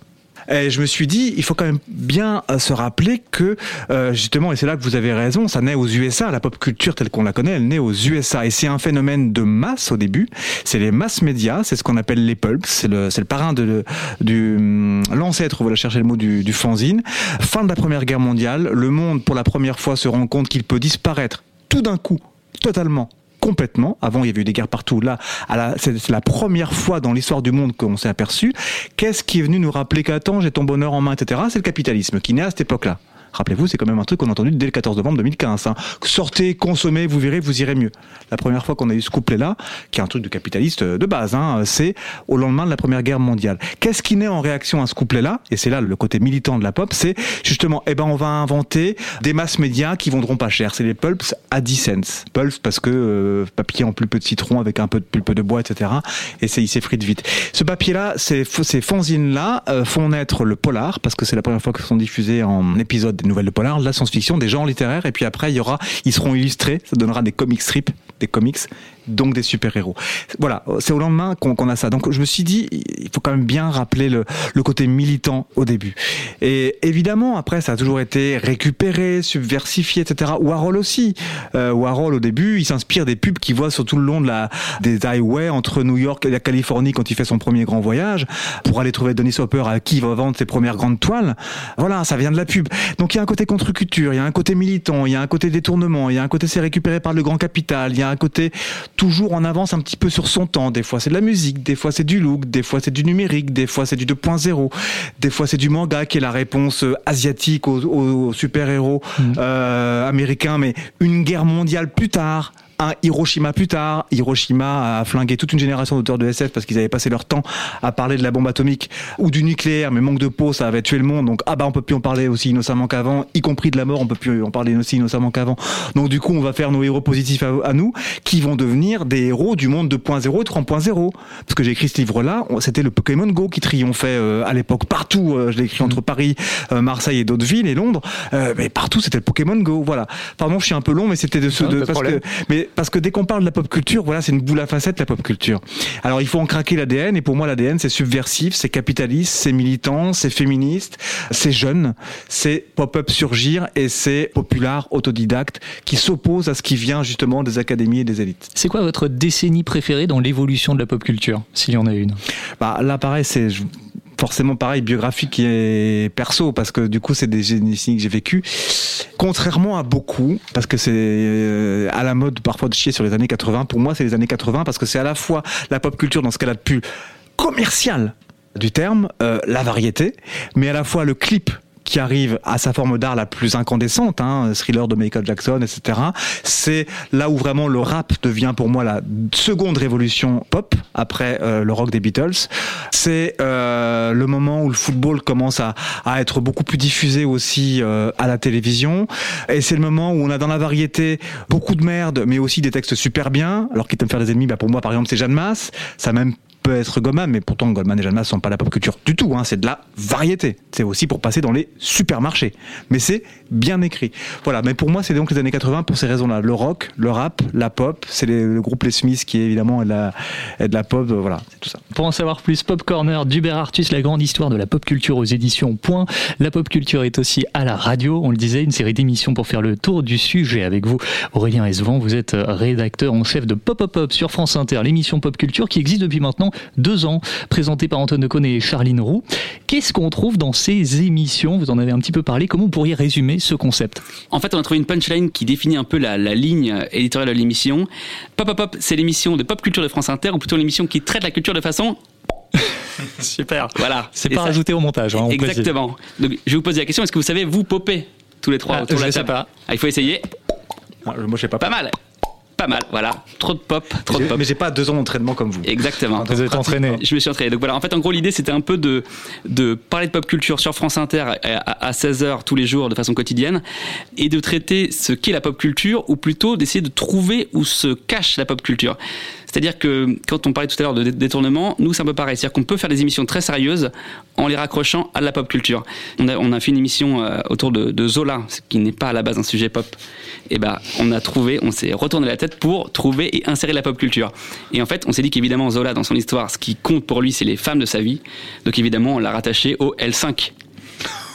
G: Et je me suis dit, il faut quand même bien euh, se rappeler que, euh, justement, et c'est là que vous avez raison, ça naît aux USA, la pop culture telle qu'on la connaît, elle naît aux USA. Et c'est un phénomène de masse au début, c'est les mass médias, c'est ce qu'on appelle les pulps, c'est le, le parrain de, du, hum, l'ancêtre, voilà, chercher le mot du, du fanzine. Fin de la Première Guerre mondiale, le monde, pour la première fois, se rend compte qu'il peut disparaître tout d'un coup, totalement, complètement. Avant, il y avait eu des guerres partout. Là, c'est la première fois dans l'histoire du monde qu'on s'est aperçu. Qu'est-ce qui est venu nous rappeler qu'attends, j'ai ton bonheur en main, etc. C'est le capitalisme qui naît à cette époque-là. Rappelez-vous, c'est quand même un truc qu'on a entendu dès le 14 novembre 2015. hein. Sortez, consommez, vous verrez, vous irez mieux. La première fois qu'on a eu ce couplet-là, qui est un truc de capitaliste euh, de base, hein, c'est au lendemain de la Première Guerre mondiale. Qu'est-ce qui naît en réaction à ce couplet-là? Et c'est là le côté militant de la pop, c'est justement, eh ben, on va inventer des masses médias qui vendront pas cher. C'est les pulps à 10 cents. Pulps parce que euh, papier en pulpe de citron avec un peu de pulpe de bois, etc. Et c'est, il s'effrite vite. Ce papier-là, ces, ces fanzines-là euh, font naître le polar parce que c'est la première fois que sont diffusés en épisode des nouvelles de polar, de la science-fiction, des genres littéraires. Et puis après, y aura, ils seront illustrés. Ça donnera des comic strips des comics, donc des super-héros. Voilà, c'est au lendemain qu'on a ça. Donc je me suis dit, il faut quand même bien rappeler le, le côté militant au début. Et évidemment, après, ça a toujours été récupéré, subversifié, etc. Warhol aussi. Euh, Warhol, au début, il s'inspire des pubs qu'il voit sur tout le long de la, des highways entre New York et la Californie quand il fait son premier grand voyage pour aller trouver Dennis Hopper à qui il va vendre ses premières grandes toiles. Voilà, ça vient de la pub. Donc il y a un côté contre-culture, il y a un côté militant, il y a un côté détournement, il y a un côté c'est récupéré par le grand capital, il y a un côté toujours en avance un petit peu sur son temps. Des fois c'est de la musique, des fois c'est du look, des fois c'est du numérique, des fois c'est du 2.0, des fois c'est du manga qui est la réponse euh, asiatique aux, aux super-héros euh, américains, mais une guerre mondiale plus tard. Un Hiroshima plus tard, Hiroshima a flingué toute une génération d'auteurs de SF parce qu'ils avaient passé leur temps à parler de la bombe atomique ou du nucléaire, mais manque de peau, ça avait tué le monde. Donc ah bah on peut plus en parler aussi innocemment qu'avant, y compris de la mort, on peut plus en parler aussi innocemment qu'avant. Donc du coup on va faire nos héros positifs à, à nous, qui vont devenir des héros du monde 2.0 et 3.0. Parce que j'ai écrit ce livre-là, c'était le Pokémon Go qui triomphait euh, à l'époque partout. Euh, je l'ai écrit entre Paris, euh, Marseille et d'autres villes et Londres, mais partout c'était le Pokémon Go. Voilà. Pardon, je suis un peu long, mais c'était de ce, de, parce que mais parce que dès qu'on parle de la pop culture, voilà, c'est une boule à facettes la pop culture. Alors il faut en craquer l'ADN et pour moi l'ADN c'est subversif, c'est capitaliste, c'est militant, c'est féministe, c'est jeune, c'est pop-up surgir et c'est populaire, autodidacte qui s'oppose à ce qui vient justement des académies et des élites.
F: C'est quoi votre décennie préférée dans l'évolution de la pop culture, s'il y en a une?
G: Bah là pareil c'est forcément pareil biographique et perso parce que du coup c'est des décennies que j'ai vécu. Contrairement à beaucoup parce que c'est euh, à la mode parfois de chier sur les années 80 pour moi c'est les années 80 parce que c'est à la fois la pop culture dans ce qu'elle a de plus commercial du terme euh, la variété mais à la fois le clip qui arrive à sa forme d'art la plus incandescente, hein, thriller de Michael Jackson, etc. C'est là où vraiment le rap devient pour moi la seconde révolution pop après euh, le rock des Beatles. C'est euh, le moment où le football commence à, à être beaucoup plus diffusé aussi euh, à la télévision. Et c'est le moment où on a dans la variété beaucoup de merde, mais aussi des textes super bien. Alors qui me faire des ennemis, bah pour moi par exemple c'est Jeanne Masse. Ça même peut être Goldman, mais pourtant Goldman et Jeanne sont pas la pop culture du tout. Hein, c'est de la variété. C'est aussi pour passer dans les supermarchés. Mais c'est bien écrit. Voilà. Mais pour moi, c'est donc les années 80 pour ces raisons-là. Le rock, le rap, la pop. C'est le groupe Les Smiths qui évidemment est de la, de la pop. euh, Voilà, c'est tout ça.
F: Pour en savoir plus, Pop Corner d'Hubert Artus, la grande histoire de la pop culture aux éditions Point. La pop culture est aussi à la radio, on le disait, une série d'émissions pour faire le tour du sujet avec vous. Aurélien Esvan, vous êtes rédacteur en chef de Pop Pop Pop sur France Inter, l'émission pop culture qui existe depuis maintenant deux ans, présentée par Antoine Decaune et Charline Roux. Qu'est-ce qu'on trouve dans ces émissions? Vous en avez un petit peu parlé. Comment vous pourriez résumer ce concept?
N: En fait, on a trouvé une punchline qui définit un peu la, la ligne éditoriale de l'émission. Pop Pop Pop, c'est l'émission de pop culture de France Inter, ou plutôt l'émission qui traite la culture de façon. *laughs*
F: Super.
N: Voilà.
F: C'est pas
N: ça-
F: rajouté au montage. hein.
N: Exactement. Donc, je vais vous poser la question est-ce que vous savez vous popper tous les trois
F: Ah,
N: autour de la
F: sais
N: table?
F: pas.
N: Ah, il faut essayer.
G: Moi, je sais pas.
N: Pas mal. Pas mal. Voilà. Trop de pop. Trop de pop.
G: Mais j'ai pas deux ans d'entraînement comme vous.
N: Exactement.
F: Vous êtes entraîné.
N: Je me suis entraîné. Donc voilà, en fait, en gros, l'idée, c'était un peu de, de parler de pop culture sur France Inter à, à 16h tous les jours de façon quotidienne et de traiter ce qu'est la pop culture ou plutôt d'essayer de trouver où se cache la pop culture. C'est-à-dire que quand on parlait tout à l'heure de dé- détournement, nous, c'est un peu pareil. C'est-à-dire qu'on peut faire des émissions très sérieuses en les raccrochant à la pop culture. On a, on a fait une émission euh, autour de, de Zola, ce qui n'est pas à la base un sujet pop. Et ben, on a trouvé, on s'est retourné la tête pour trouver et insérer la pop culture. Et en fait, on s'est dit qu'évidemment, Zola, dans son histoire, ce qui compte pour lui, c'est les femmes de sa vie. Donc évidemment, on l'a rattaché au L5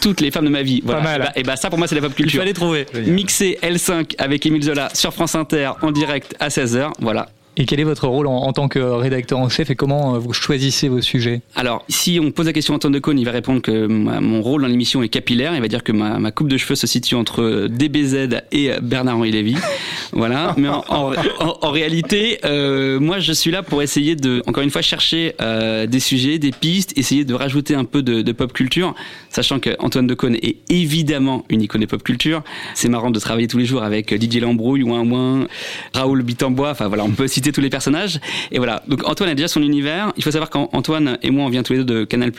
N: toutes les femmes de ma vie. Voilà.
F: Pas mal.
N: Et bah, et bah, ça pour moi c'est la pop culture.
F: Il fallait trouver.
N: Mixer L5 avec Émile Zola sur France Inter en direct à 16h. Voilà.
F: Et quel est votre rôle en, tant que rédacteur en chef et comment euh, vous choisissez vos sujets?
N: Alors, si on pose la question à Antoine Decaune, il va répondre que mon rôle dans l'émission est capillaire. Il va dire que ma, coupe de cheveux se situe entre DBZ et Bernard-Henri Lévy. *laughs* Voilà. Mais en, réalité, euh, moi, je suis là pour essayer de, encore une fois, chercher euh, des sujets, des pistes, essayer de rajouter un peu de, de pop culture, sachant que Antoine Decaune est évidemment une icône de pop culture. C'est marrant de travailler tous les jours avec Didier Lambrouille, Ouin Ouin, Raoul Bitambois. Enfin voilà, on peut citer tous les personnages. Et voilà. Donc Antoine a déjà son univers. Il faut savoir qu'Antoine et moi, on vient tous les deux de Canal+.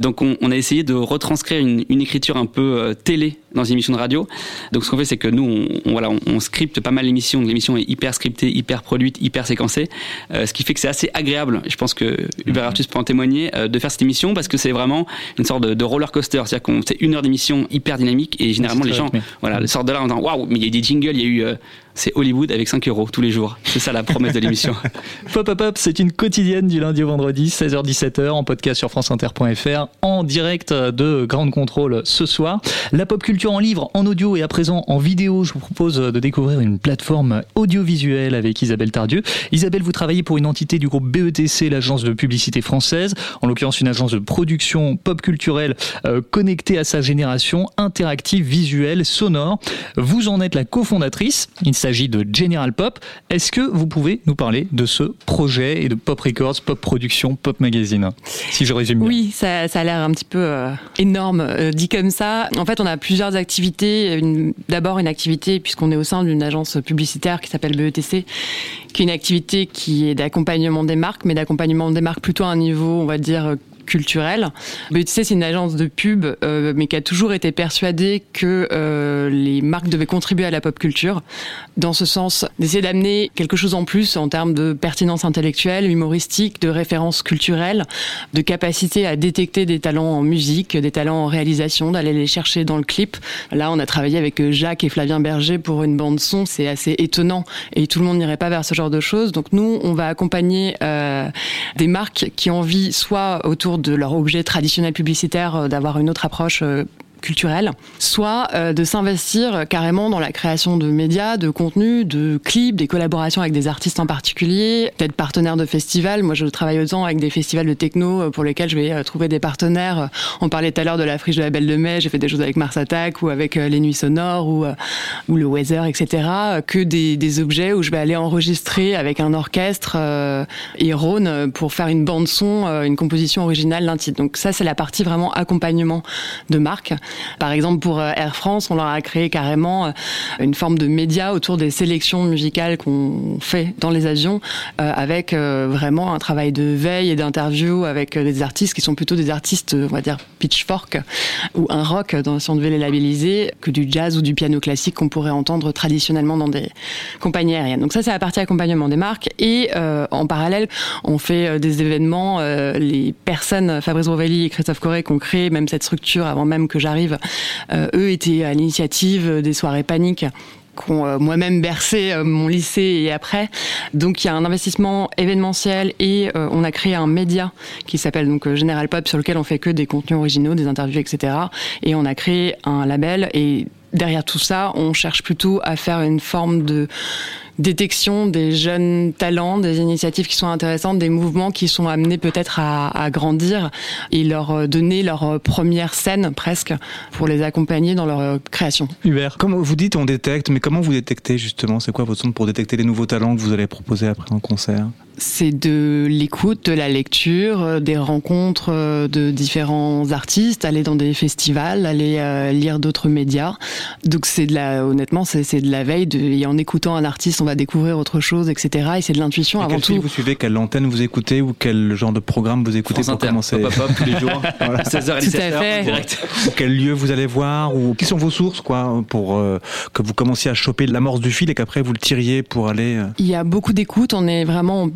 N: Donc on, on a essayé de retranscrire une, une écriture un peu euh, télé dans une émission de radio. Donc ce qu'on fait, c'est que nous, on, on- voilà, on, on scripte pas mal l'émission. L'émission est hyper scriptée, hyper produite, hyper séquencée. Euh, ce qui fait que c'est assez agréable. Je pense que Hubert Artus peut en témoigner euh, de faire cette émission parce que c'est vraiment une sorte de, de roller coaster. C'est-à-dire qu'on c'est une heure d'émission hyper dynamique et généralement les gens,
F: rythmé.
N: voilà, sortent de là en disant waouh, mais il y a eu des jingles, il y a eu c'est Hollywood avec 5 euros tous les jours. C'est ça la promesse de l'émission. *laughs*
F: Pop Up Up, c'est une quotidienne du lundi au vendredi, 16h-17h, en podcast sur franceinter.fr, en direct de Grande Contrôle ce soir. La pop culture en livre, en audio et à présent en vidéo, je vous propose de découvrir une plateforme audiovisuelle avec Isabelle Tardieu. Isabelle, vous travaillez pour une entité du groupe BETC, l'agence de publicité française, en l'occurrence une agence de production pop culturelle euh, connectée à sa génération, interactive, visuelle, sonore. Vous en êtes la cofondatrice. S'agit de General Pop. Est-ce que vous pouvez nous parler de ce projet et de Pop Records, Pop Production, Pop Magazine Si je résume.
B: Oui, ça, ça a l'air un petit peu euh, énorme euh, dit comme ça. En fait, on a plusieurs activités. D'abord une activité, puisqu'on est au sein d'une agence publicitaire qui s'appelle BETC, qui est une activité qui est d'accompagnement des marques, mais d'accompagnement des marques plutôt à un niveau, on va dire, culturel. BETC, c'est une agence de pub, euh, mais qui a toujours été persuadée que euh, les marques devaient contribuer à la pop culture, dans ce sens d'essayer d'amener quelque chose en plus en termes de pertinence intellectuelle, humoristique, de référence culturelle, de capacité à détecter des talents en musique, des talents en réalisation, d'aller les chercher dans le clip. Là, on a travaillé avec Jacques et Flavien Berger pour une bande son, c'est assez étonnant et tout le monde n'irait pas vers ce genre de choses. Donc nous, on va accompagner euh, des marques qui ont envie soit autour de leur objet traditionnel publicitaire, euh, d'avoir une autre approche euh, soit euh, de s'investir carrément dans la création de médias, de contenus, de clips, des collaborations avec des artistes en particulier, d'être partenaire de festivals. Moi, je travaille autant avec des festivals de techno euh, pour lesquels je vais euh, trouver des partenaires. On parlait tout à l'heure de la friche de la Belle de Mai, j'ai fait des choses avec Mars Attack ou avec les Nuits Sonores ou, ou le Weather, etc. Que des, des, objets où je vais aller enregistrer avec un orchestre et Rhône pour faire une bande son, une composition originale d'un titre. Donc ça, c'est la partie vraiment accompagnement de marque. Par exemple, pour euh, Air France, on leur a créé carrément euh, une forme de média autour des sélections musicales qu'on fait dans les avions, euh, avec vraiment un travail de veille et d'interview avec des artistes qui sont plutôt des artistes, on va dire pitchfork ou un rock, si on devait les labelliser, que du jazz ou du piano classique qu'on pourrait entendre traditionnellement dans des compagnies aériennes. Donc ça, c'est la partie accompagnement des marques. Et en parallèle, on fait des événements. les personnes, Fabrice Rovelli et Christophe Corré, qui ont créé même cette structure avant même que j'arrive euh, eux étaient à l'initiative des soirées paniques qu'ont euh, moi-même bercé euh, mon lycée et après. Donc il y a un investissement événementiel et on a créé un média qui s'appelle donc General Pop sur lequel on fait que des contenus originaux, des interviews, etc. Et on a créé un label et derrière tout ça, on cherche plutôt à faire une forme de détection des jeunes talents, des initiatives qui sont intéressantes, des mouvements qui sont amenés peut-être à, à, grandir et leur euh, donner leur euh, première scène presque pour les accompagner dans leur euh, création.
G: Hubert, comme vous dites, on détecte, mais comment vous détectez justement? C'est quoi votre sonde pour détecter les nouveaux talents que vous allez proposer après en concert?
B: C'est de l'écoute, de la lecture, des rencontres de différents artistes, aller dans des festivals, aller lire d'autres médias. Donc c'est de la, honnêtement, c'est de la veille. De, et en écoutant un artiste, va découvrir autre chose, etc. Et c'est de l'intuition avant tout.
G: Vous suivez quelle antenne vous écoutez ou quel genre de programme vous écoutez
N: pour commencer Pop, pop, tous les jours, *laughs* 16h 17h, direct.
G: quel lieu vous allez voir ou qui sont vos sources quoi pour euh, que vous commenciez à choper l'amorce du fil et qu'après vous le tiriez pour aller. Euh,
B: Il y a beaucoup d'écoute. On est vraiment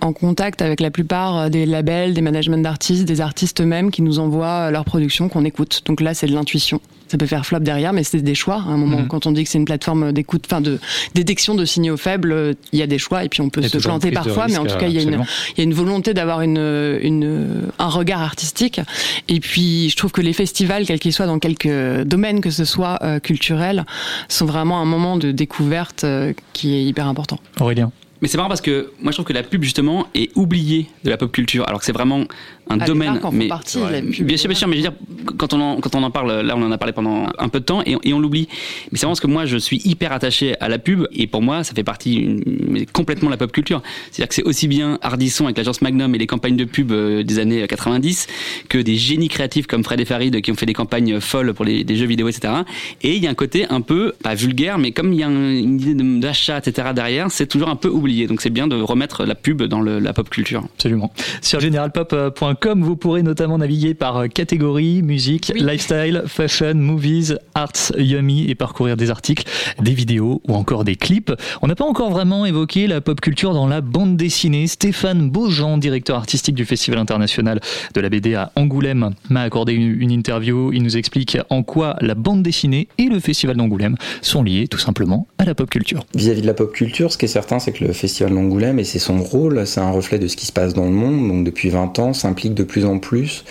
B: en contact avec la plupart des labels, des managements d'artistes, des artistes eux-mêmes qui nous envoient leurs productions qu'on écoute. Donc là, c'est de l'intuition ça peut faire flop derrière, mais c'est des choix. À un moment, mhm. quand on dit que c'est une plateforme d'écoute, enfin de détection de signaux faibles, il y a des choix et puis on peut se planter parfois, mais en tout cas, il y, a une, il y a une volonté d'avoir une, une, un regard artistique. Et puis, je trouve que les festivals, quels qu'ils soient, dans quelques domaines que ce soit euh, culturel, sont vraiment un moment de découverte euh, qui est hyper important.
F: Aurélien.
N: Mais c'est marrant parce que moi je trouve que la pub justement est oubliée de la pop culture, alors que c'est vraiment un
B: ah,
N: domaine.
B: mais partie,
N: bien sûr, bien sûr, mais je veux dire, quand on en, quand on en parle, là on en a parlé pendant un peu de temps et, et on l'oublie. Mais c'est vraiment parce que moi je suis hyper attaché à la pub et pour moi ça fait partie une, complètement de la pop culture. C'est-à-dire que c'est aussi bien Hardisson avec l'agence Magnum et les campagnes de pub euh, des années 90 que des génies créatifs comme Fred et Farid qui ont fait des campagnes folles pour les, jeux vidéo, etc. Et il y a un côté un peu, pas vulgaire, mais comme il y a une idée d'achat, etc. derrière, c'est toujours un peu oublié. Donc c'est bien de remettre la pub dans le, la pop culture.
F: Absolument. Sur généralpop.com festivalpopculture.com. Vous pourrez notamment naviguer par catégorie, musique, lifestyle, fashion, movies, arts, yummy et parcourir des articles, des vidéos ou encore des clips. On n'a pas encore vraiment évoqué la pop culture dans la bande dessinée. Stéphane Beaujean, directeur artistique du Festival international de la BD à Angoulême, m'a accordé une interview. Il nous explique en quoi la bande dessinée et le Festival d'Angoulême sont liés tout simplement à la pop culture.
O: Vis-à-vis de la pop culture, ce qui est certain, c'est que le Festival d'Angoulême, et c'est son rôle, c'est un reflet de ce qui se passe dans le monde, donc depuis 20 ans, de plus en plus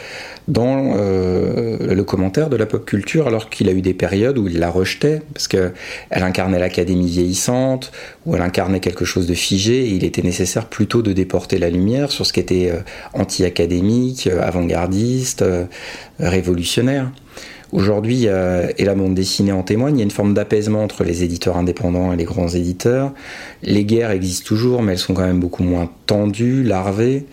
O: dans euh, le commentaire de la pop culture, alors qu'il a eu des périodes où il la rejetait, parce qu'elle incarnait l'académie vieillissante, où elle incarnait quelque chose de figé, il était nécessaire plutôt de déporter la lumière sur ce qui était euh, anti-académique, euh, avant-gardiste, révolutionnaire. Aujourd'hui, et la bande dessinée en témoigne, il y a une forme d'apaisement entre les éditeurs indépendants et les grands éditeurs. Les guerres existent toujours, mais elles sont quand même beaucoup moins tendues, larvées.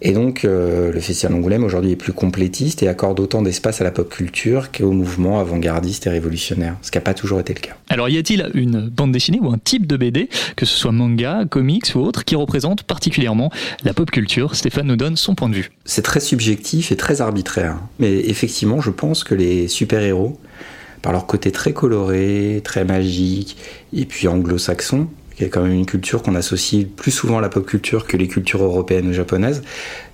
O: Et donc, euh, le Festival d'Angoulême aujourd'hui est plus complétiste et accorde autant d'espace à la pop culture qu'au mouvement avant-gardiste et révolutionnaire, ce qui n'a pas toujours été le cas.
F: Alors, y a-t-il une bande dessinée ou un type de BD, que ce soit manga, comics ou autre, qui représente particulièrement la pop culture? Stéphane nous donne son point de vue.
O: C'est très subjectif et très arbitraire. Mais effectivement, je pense que les super-héros, par leur côté très coloré, très magique, et puis anglo-saxon, qui est quand même une culture qu'on associe plus souvent à la pop culture que les cultures européennes ou japonaises,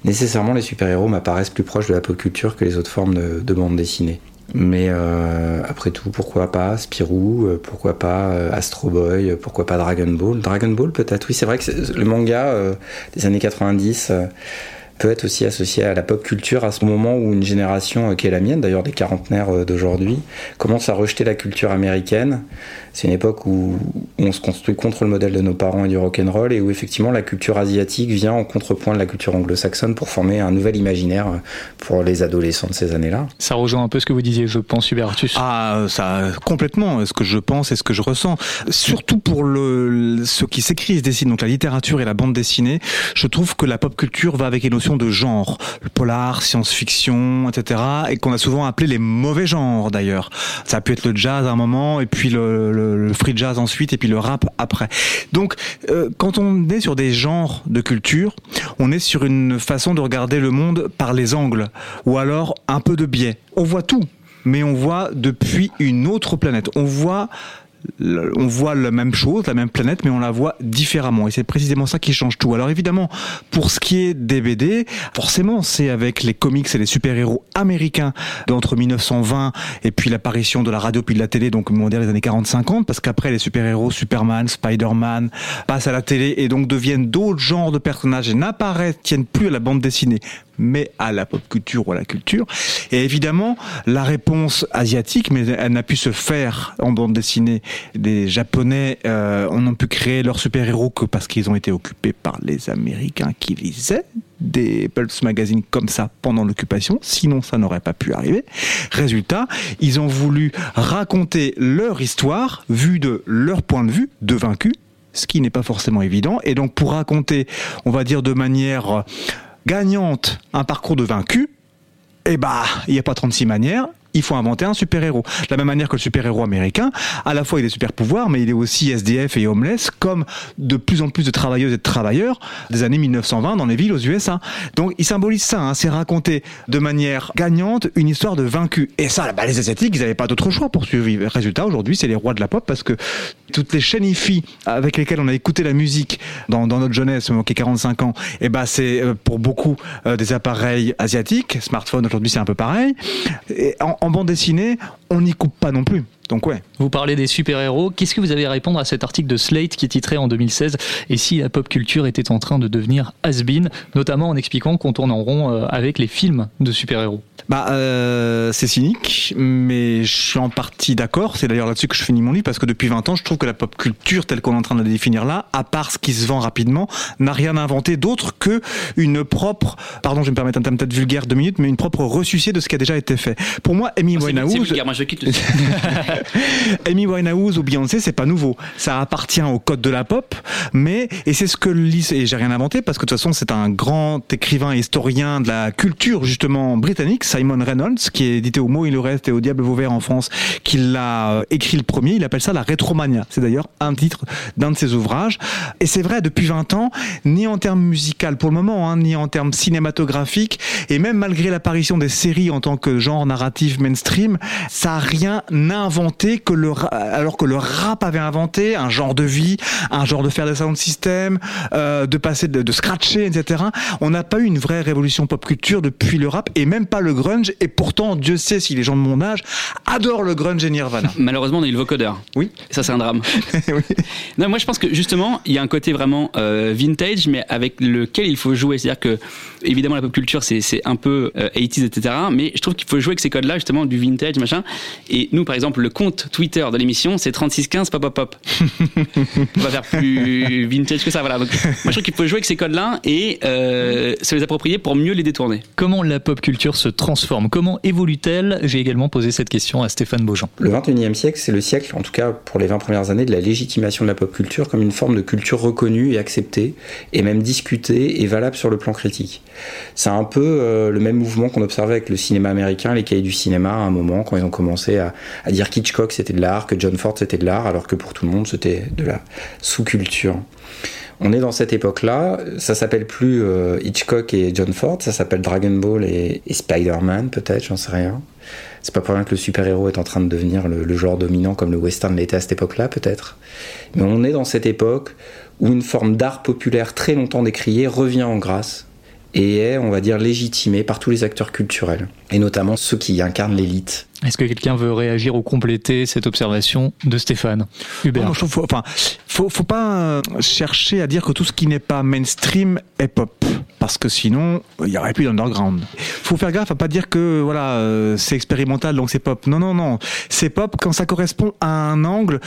O: nécessairement les super-héros m'apparaissent plus proches de la pop culture que les autres formes de, bande dessinée. Mais euh, après tout, pourquoi pas Spirou, euh, pourquoi pas euh, Astro Boy, pourquoi pas Dragon Ball? Dragon Ball peut-être, oui c'est vrai que le manga des années 90 peut être aussi associé à la pop culture à ce moment où une génération qui est la mienne, d'ailleurs des quarantenaires d'aujourd'hui, commence à rejeter la culture américaine c'est une époque où on se construit contre le modèle de nos parents et du rock'n'roll et où effectivement la culture asiatique vient en contrepoint de la culture anglo-saxonne pour former un nouvel imaginaire pour les adolescents de ces années-là.
F: Ça rejoint un peu ce que vous disiez, je pense, Hubert
G: Ah, ça, complètement, ce que je pense et ce que je ressens. Surtout pour le, ce qui s'écrit et se dessine, donc la littérature et la bande dessinée, je trouve que la pop culture va avec les notions de genre, le polar, science-fiction, etc., et qu'on a souvent appelé les mauvais genres d'ailleurs. Ça a pu être le jazz à un moment, et puis le le, free jazz ensuite et puis le rap après. Donc euh, quand on est sur des genres de culture, on est sur une façon de regarder le monde par les angles ou alors un peu de biais. On voit tout, mais on voit depuis une autre planète. On voit on voit la même chose, la même planète, mais on la voit différemment. Et c'est précisément ça qui change tout. Alors évidemment, pour ce qui est des BD, forcément, c'est avec les comics et les super-héros américains d'entre 1920 et puis l'apparition de la radio puis de la télé, donc on va les années 40-50, parce qu'après les super-héros, Superman, Spider-Man, passent à la télé et donc deviennent d'autres genres de personnages et n'apparaissent, tiennent plus à la bande dessinée, mais à la pop culture ou à la culture. Et évidemment, la réponse asiatique, mais elle n'a pu se faire en bande dessinée. Les Japonais euh, n'ont pu créer leurs super-héros que parce qu'ils ont été occupés par les Américains qui lisaient des Pulse Magazine comme ça pendant l'occupation, sinon ça n'aurait pas pu arriver. Résultat, ils ont voulu raconter leur histoire, vue de leur point de vue de vaincu, ce qui n'est pas forcément évident. Et donc pour raconter, on va dire de manière gagnante un parcours de vaincu, eh bah, il n'y a pas 36 manières, il faut inventer un super-héros. De la même manière que le super-héros américain, à la fois il est super-pouvoirs, mais il est aussi SDF et homeless, comme de plus en plus de travailleuses et de travailleurs des années 1920 dans les villes aux USA. Donc il symbolise ça, hein, c'est raconter de manière gagnante une histoire de vaincu. Et ça, bah, les Asiatiques, ils n'avaient pas d'autre choix pour survivre. Résultat, aujourd'hui, c'est les rois de la pop parce que toutes les chaînes IFI avec lesquelles on a écouté la musique dans, notre jeunesse, qui est 45 ans, et eh bah c'est euh, pour beaucoup euh, des appareils asiatiques. Smartphone aujourd'hui, c'est un peu pareil. En bande dessinée, on n'y coupe pas non plus. Donc ouais.
F: Vous parlez des super-héros. Qu'est-ce que vous avez à répondre à cet article de Slate qui est titré en 2016 Et si la pop culture était en train de devenir has-been, notamment en expliquant qu'on tourne en rond euh, avec les films de super-héros
G: Bah, euh, c'est cynique, mais je suis en partie d'accord. C'est d'ailleurs là-dessus que je finis mon livre parce que depuis 20 ans, je trouve que la pop culture telle qu'on est en train de la définir là, à part ce qui se vend rapidement, n'a rien inventé d'autre que une propre, pardon, je vais me permettre un terme peut-être vulgaire deux minutes, mais une propre ressuscité de ce qui a déjà été fait. Pour moi, Amy
N: oh,
G: Winehouse,
N: moi je quitte le *laughs*
G: Amy Winehouse ou Beyoncé, c'est pas nouveau. Ça appartient au code de la pop, mais, et c'est ce que lit, et j'ai rien inventé parce que de toute façon, c'est un grand écrivain et historien de la culture, justement, britannique, Simon Reynolds, qui est édité au mot Il le reste et au Diable Vauvert en France, qui l'a euh, écrit le premier. Il appelle ça la rétromania. C'est d'ailleurs un titre d'un de ses ouvrages. Et c'est vrai, depuis 20 ans, ni en termes musical pour le moment, hein, ni en termes cinématographiques, et même malgré l'apparition des séries en tant que genre narratif mainstream, ça a rien inventé que le, alors que le rap avait inventé un genre de vie, un genre de faire des sound systems, euh, de passer de, de scratcher, etc. On n'a pas eu une vraie révolution pop culture depuis le rap et même pas le grunge. Et pourtant, Dieu sait si les gens de mon âge adorent le grunge et Nirvana. *laughs*
N: Malheureusement, on a eu le vocodeur.
G: Oui.
N: Ça, c'est un drame. *laughs* Non, moi, je pense que justement, il y a un côté vraiment euh, vintage, mais avec lequel il faut jouer. C'est-à-dire que, évidemment, la pop culture, c'est un peu euh, 80s, etc. Mais je trouve qu'il faut jouer avec ces codes-là, justement, du vintage, machin. Et nous, par exemple, le compte Twitter de l'émission, c'est 3615 pop pop pop. on va faire plus vintage que ça. Voilà. Donc, moi, je trouve qu'il faut jouer avec ces codes-là et euh, se les approprier pour mieux les détourner.
F: Comment la pop culture se transforme? Comment évolue-t-elle? J'ai également posé cette question à Stéphane Beaujean.
O: Le 21e siècle, c'est le siècle, en tout cas pour les 20 premières années, de la légitimation de la pop culture comme une forme de culture reconnue et acceptée, et même discutée et valable sur le plan critique. C'est un peu euh, le même mouvement qu'on observait avec le cinéma américain, les cahiers du cinéma à un moment, quand ils ont commencé à, à dire qu'Hitchcock c'était de l'art, que John Ford c'était de l'art, alors que pour tout le monde c'était de la sous-culture. On est dans cette époque-là, ça s'appelle plus euh, Hitchcock et John Ford, ça s'appelle Dragon Ball et, Spider-Man peut-être, j'en sais rien. C'est pas pour rien que le super-héros est en train de devenir le genre dominant comme le western l'était à cette époque-là peut-être. Mais on est dans cette époque où une forme d'art populaire très longtemps décriée revient en grâce et est, on va dire, légitimée par tous les acteurs culturels, et notamment ceux qui incarnent l'élite.
F: Est-ce que quelqu'un veut réagir ou compléter cette observation de Stéphane Hubert
G: Non, trouve, faut, enfin, faut, faut pas euh, chercher à dire que tout ce qui n'est pas mainstream est pop, parce que sinon il y aurait plus d'underground. Faut faire gaffe à pas dire que voilà euh, c'est expérimental donc c'est pop. Non, non, non, c'est pop quand ça correspond à un angle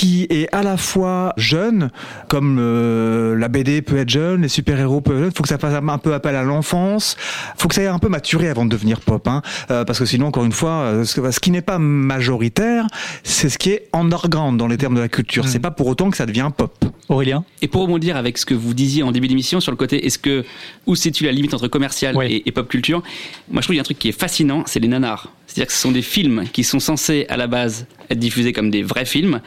G: qui est à la fois jeune, comme euh, la BD peut être jeune, les super-héros peuvent être jeunes. Faut que ça fasse un peu appel à l'enfance. Faut que ça ait un peu maturé avant de devenir pop, hein, euh, parce que sinon encore une fois, euh, ce, ce qui n'est pas majoritaire, c'est ce qui est underground dans les termes de la culture. C'est pas pour autant que ça devient pop.
F: Aurélien?
N: Et pour rebondir avec ce que vous disiez en début d'émission sur le côté, est-ce que où situe la limite entre commercial et, et pop culture Moi, je trouve qu'il y a un truc qui est fascinant, c'est les nanars. C'est-à-dire que ce sont des films qui sont censés à la base être diffusés comme des vrais films,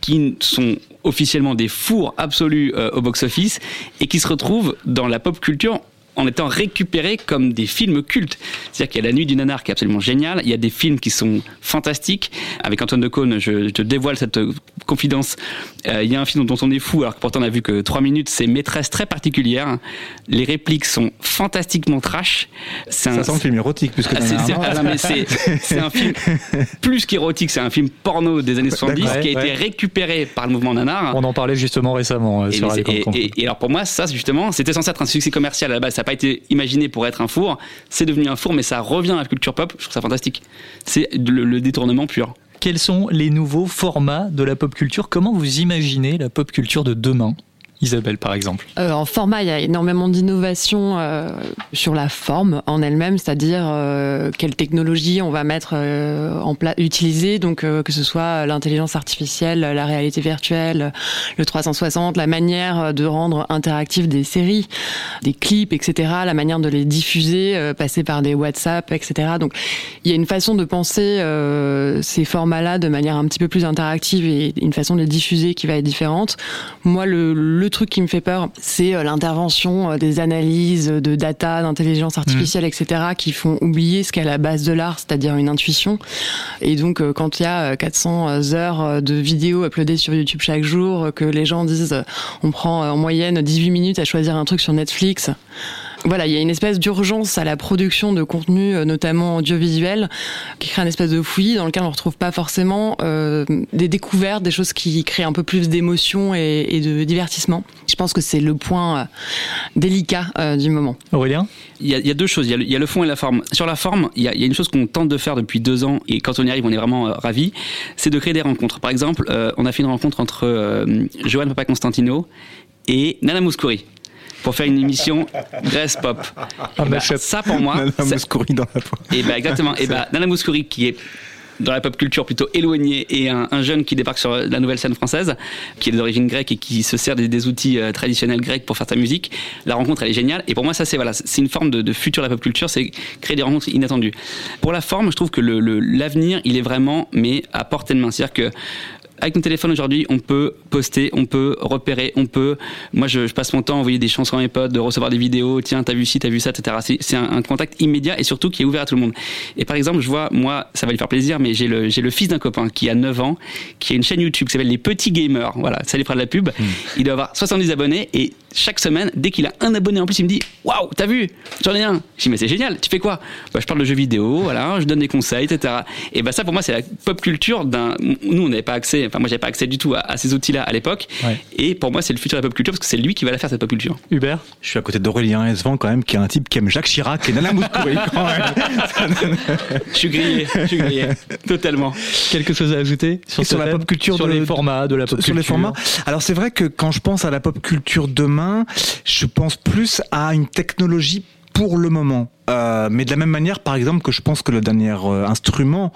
N: qui sont officiellement des fours absolus euh, au box-office et qui se retrouvent dans la pop culture en étant récupérés comme des films cultes. C'est-à-dire qu'il y a La Nuit du Nanar qui est absolument génial, il y a des films qui sont fantastiques. Avec Antoine Decaune, je, je te dévoile cette euh, confidence. Euh, il y a un film dont on est fou, alors que pourtant on a vu que trois minutes, c'est Maîtresse très particulière. Les répliques sont fantastiquement trash. C'est
G: Ça sent le film érotique plus que
N: Ah, c'est- ah, c'est un film plus qu'érotique, c'est un film porno des années 70
F: D'accord,
N: qui a été récupéré par le mouvement nanar.
F: On en parlait justement récemment euh,
N: Et,
F: sur
N: et- et- et alors pour moi, ça justement, c'était censé être un succès commercial à la base. Ça n'a pas été imaginé pour être un four. C'est devenu un four, mais ça revient à la culture pop. Je trouve ça fantastique. C'est le, le détournement pur.
F: Quels sont les nouveaux formats de la pop culture? Comment vous imaginez la pop culture de demain? Isabelle, par exemple.
B: Euh, en format, il y a énormément d'innovations euh, sur la forme en elle-même, c'est-à-dire euh, quelle technologie on va mettre euh, en place, utiliser, donc que ce soit l'intelligence artificielle, la réalité virtuelle, le 360, la manière de rendre interactives des séries, des clips, etc., la manière de les diffuser, passer par des WhatsApp, etc. Donc, il y a une façon de penser ces formats-là de manière un petit peu plus interactive et une façon de les diffuser qui va être différente. Moi, le truc qui me fait peur, c'est euh, l'intervention euh, des analyses de data, d'intelligence artificielle, etc., qui font oublier ce qu'est la base de l'art, c'est-à-dire une intuition. Et donc, euh, quand il y a euh, 400 heures de vidéos uploadées sur YouTube chaque jour, que les gens disent on prend en moyenne 18 minutes à choisir un truc sur Netflix, voilà, il y a une espèce d'urgence à la production de contenu, euh, notamment audiovisuel, qui crée une espèce de fouillis dans lequel on retrouve pas forcément euh, des découvertes, des choses qui créent un peu plus d'émotion et, et de divertissement. Je pense que c'est le point euh, délicat euh, du moment.
F: Aurélien?
N: Il y, a, il y a deux choses. Il y a, le, il y a le fond et la forme. Sur la forme, il y a, il y a une chose qu'on tente de faire depuis deux ans et quand on y arrive, on est vraiment euh, ravis. C'est de créer des rencontres. Par exemple, euh, on a fait une rencontre entre euh, Johan Papa Constantino et Nana Mouskouri pour faire une émission Grèce Pop. Et bah, ça pour moi, *laughs*
G: Nana Mouskouri dans la poire.
N: et bah exactement. Et bah Nana Mouskouri qui est dans la pop culture plutôt éloignée et un, un jeune qui débarque sur la nouvelle scène française, qui est d'origine grecque et qui se sert des, des outils euh, traditionnels grecs pour faire sa musique. La rencontre, elle est géniale. Et pour moi, ça, c'est voilà, c'est une forme de, de futur de la pop culture, c'est créer des rencontres inattendues. Pour la forme, je trouve que le- le- l'avenir, il est vraiment, mais à portée de main. C'est-à-dire que avec nos téléphones aujourd'hui, on peut poster, on peut repérer, on peut. Moi, je, je passe mon temps à envoyer des chansons à mes potes, de recevoir des vidéos. Tiens, t'as vu ci, t'as vu ça, etc. C'est- un, un contact immédiat et surtout qui est ouvert à tout le monde. Et par exemple, je vois, moi, ça va lui faire plaisir, mais j'ai le, j'ai le fils d'un copain qui a 9 ans, qui a une chaîne YouTube qui s'appelle Les Petits Gamers. Voilà, ça lui fera de la pub. Il doit avoir 70 abonnés et chaque semaine, dès qu'il a un abonné en plus, il me dit Waouh, t'as vu J'en ai un. Je dis Mais c'est génial, tu fais quoi? Bah, Je parle de jeux vidéo, voilà, je donne des conseils, etc. Et bah, ça, pour moi, c'est la pop culture d'un. Nous, on n'avait pas accès, enfin, moi, j'avais pas accès du tout à, à ces outils-là à l'époque. Et pour moi, c'est le futur de la pop culture parce que c'est lui qui va la faire, cette pop culture.
M: Hubert?
G: Je suis à côté d'Aurélien Esvan quand même, qui est un type qui aime Jacques Chirac et Nana Mouskouri quand même.
N: Je suis grillé, je suis grillé, totalement.
M: Quelque chose à ajouter
G: sur, la
M: thème
G: pop culture
M: Sur
G: de-
M: les formats de la pop
G: sur les
M: culture
G: formats. Alors c'est vrai que quand je pense à la pop culture demain, je pense plus à une technologie pour le moment. Euh, mais de la même manière, par exemple, que je pense que le dernier euh, instrument,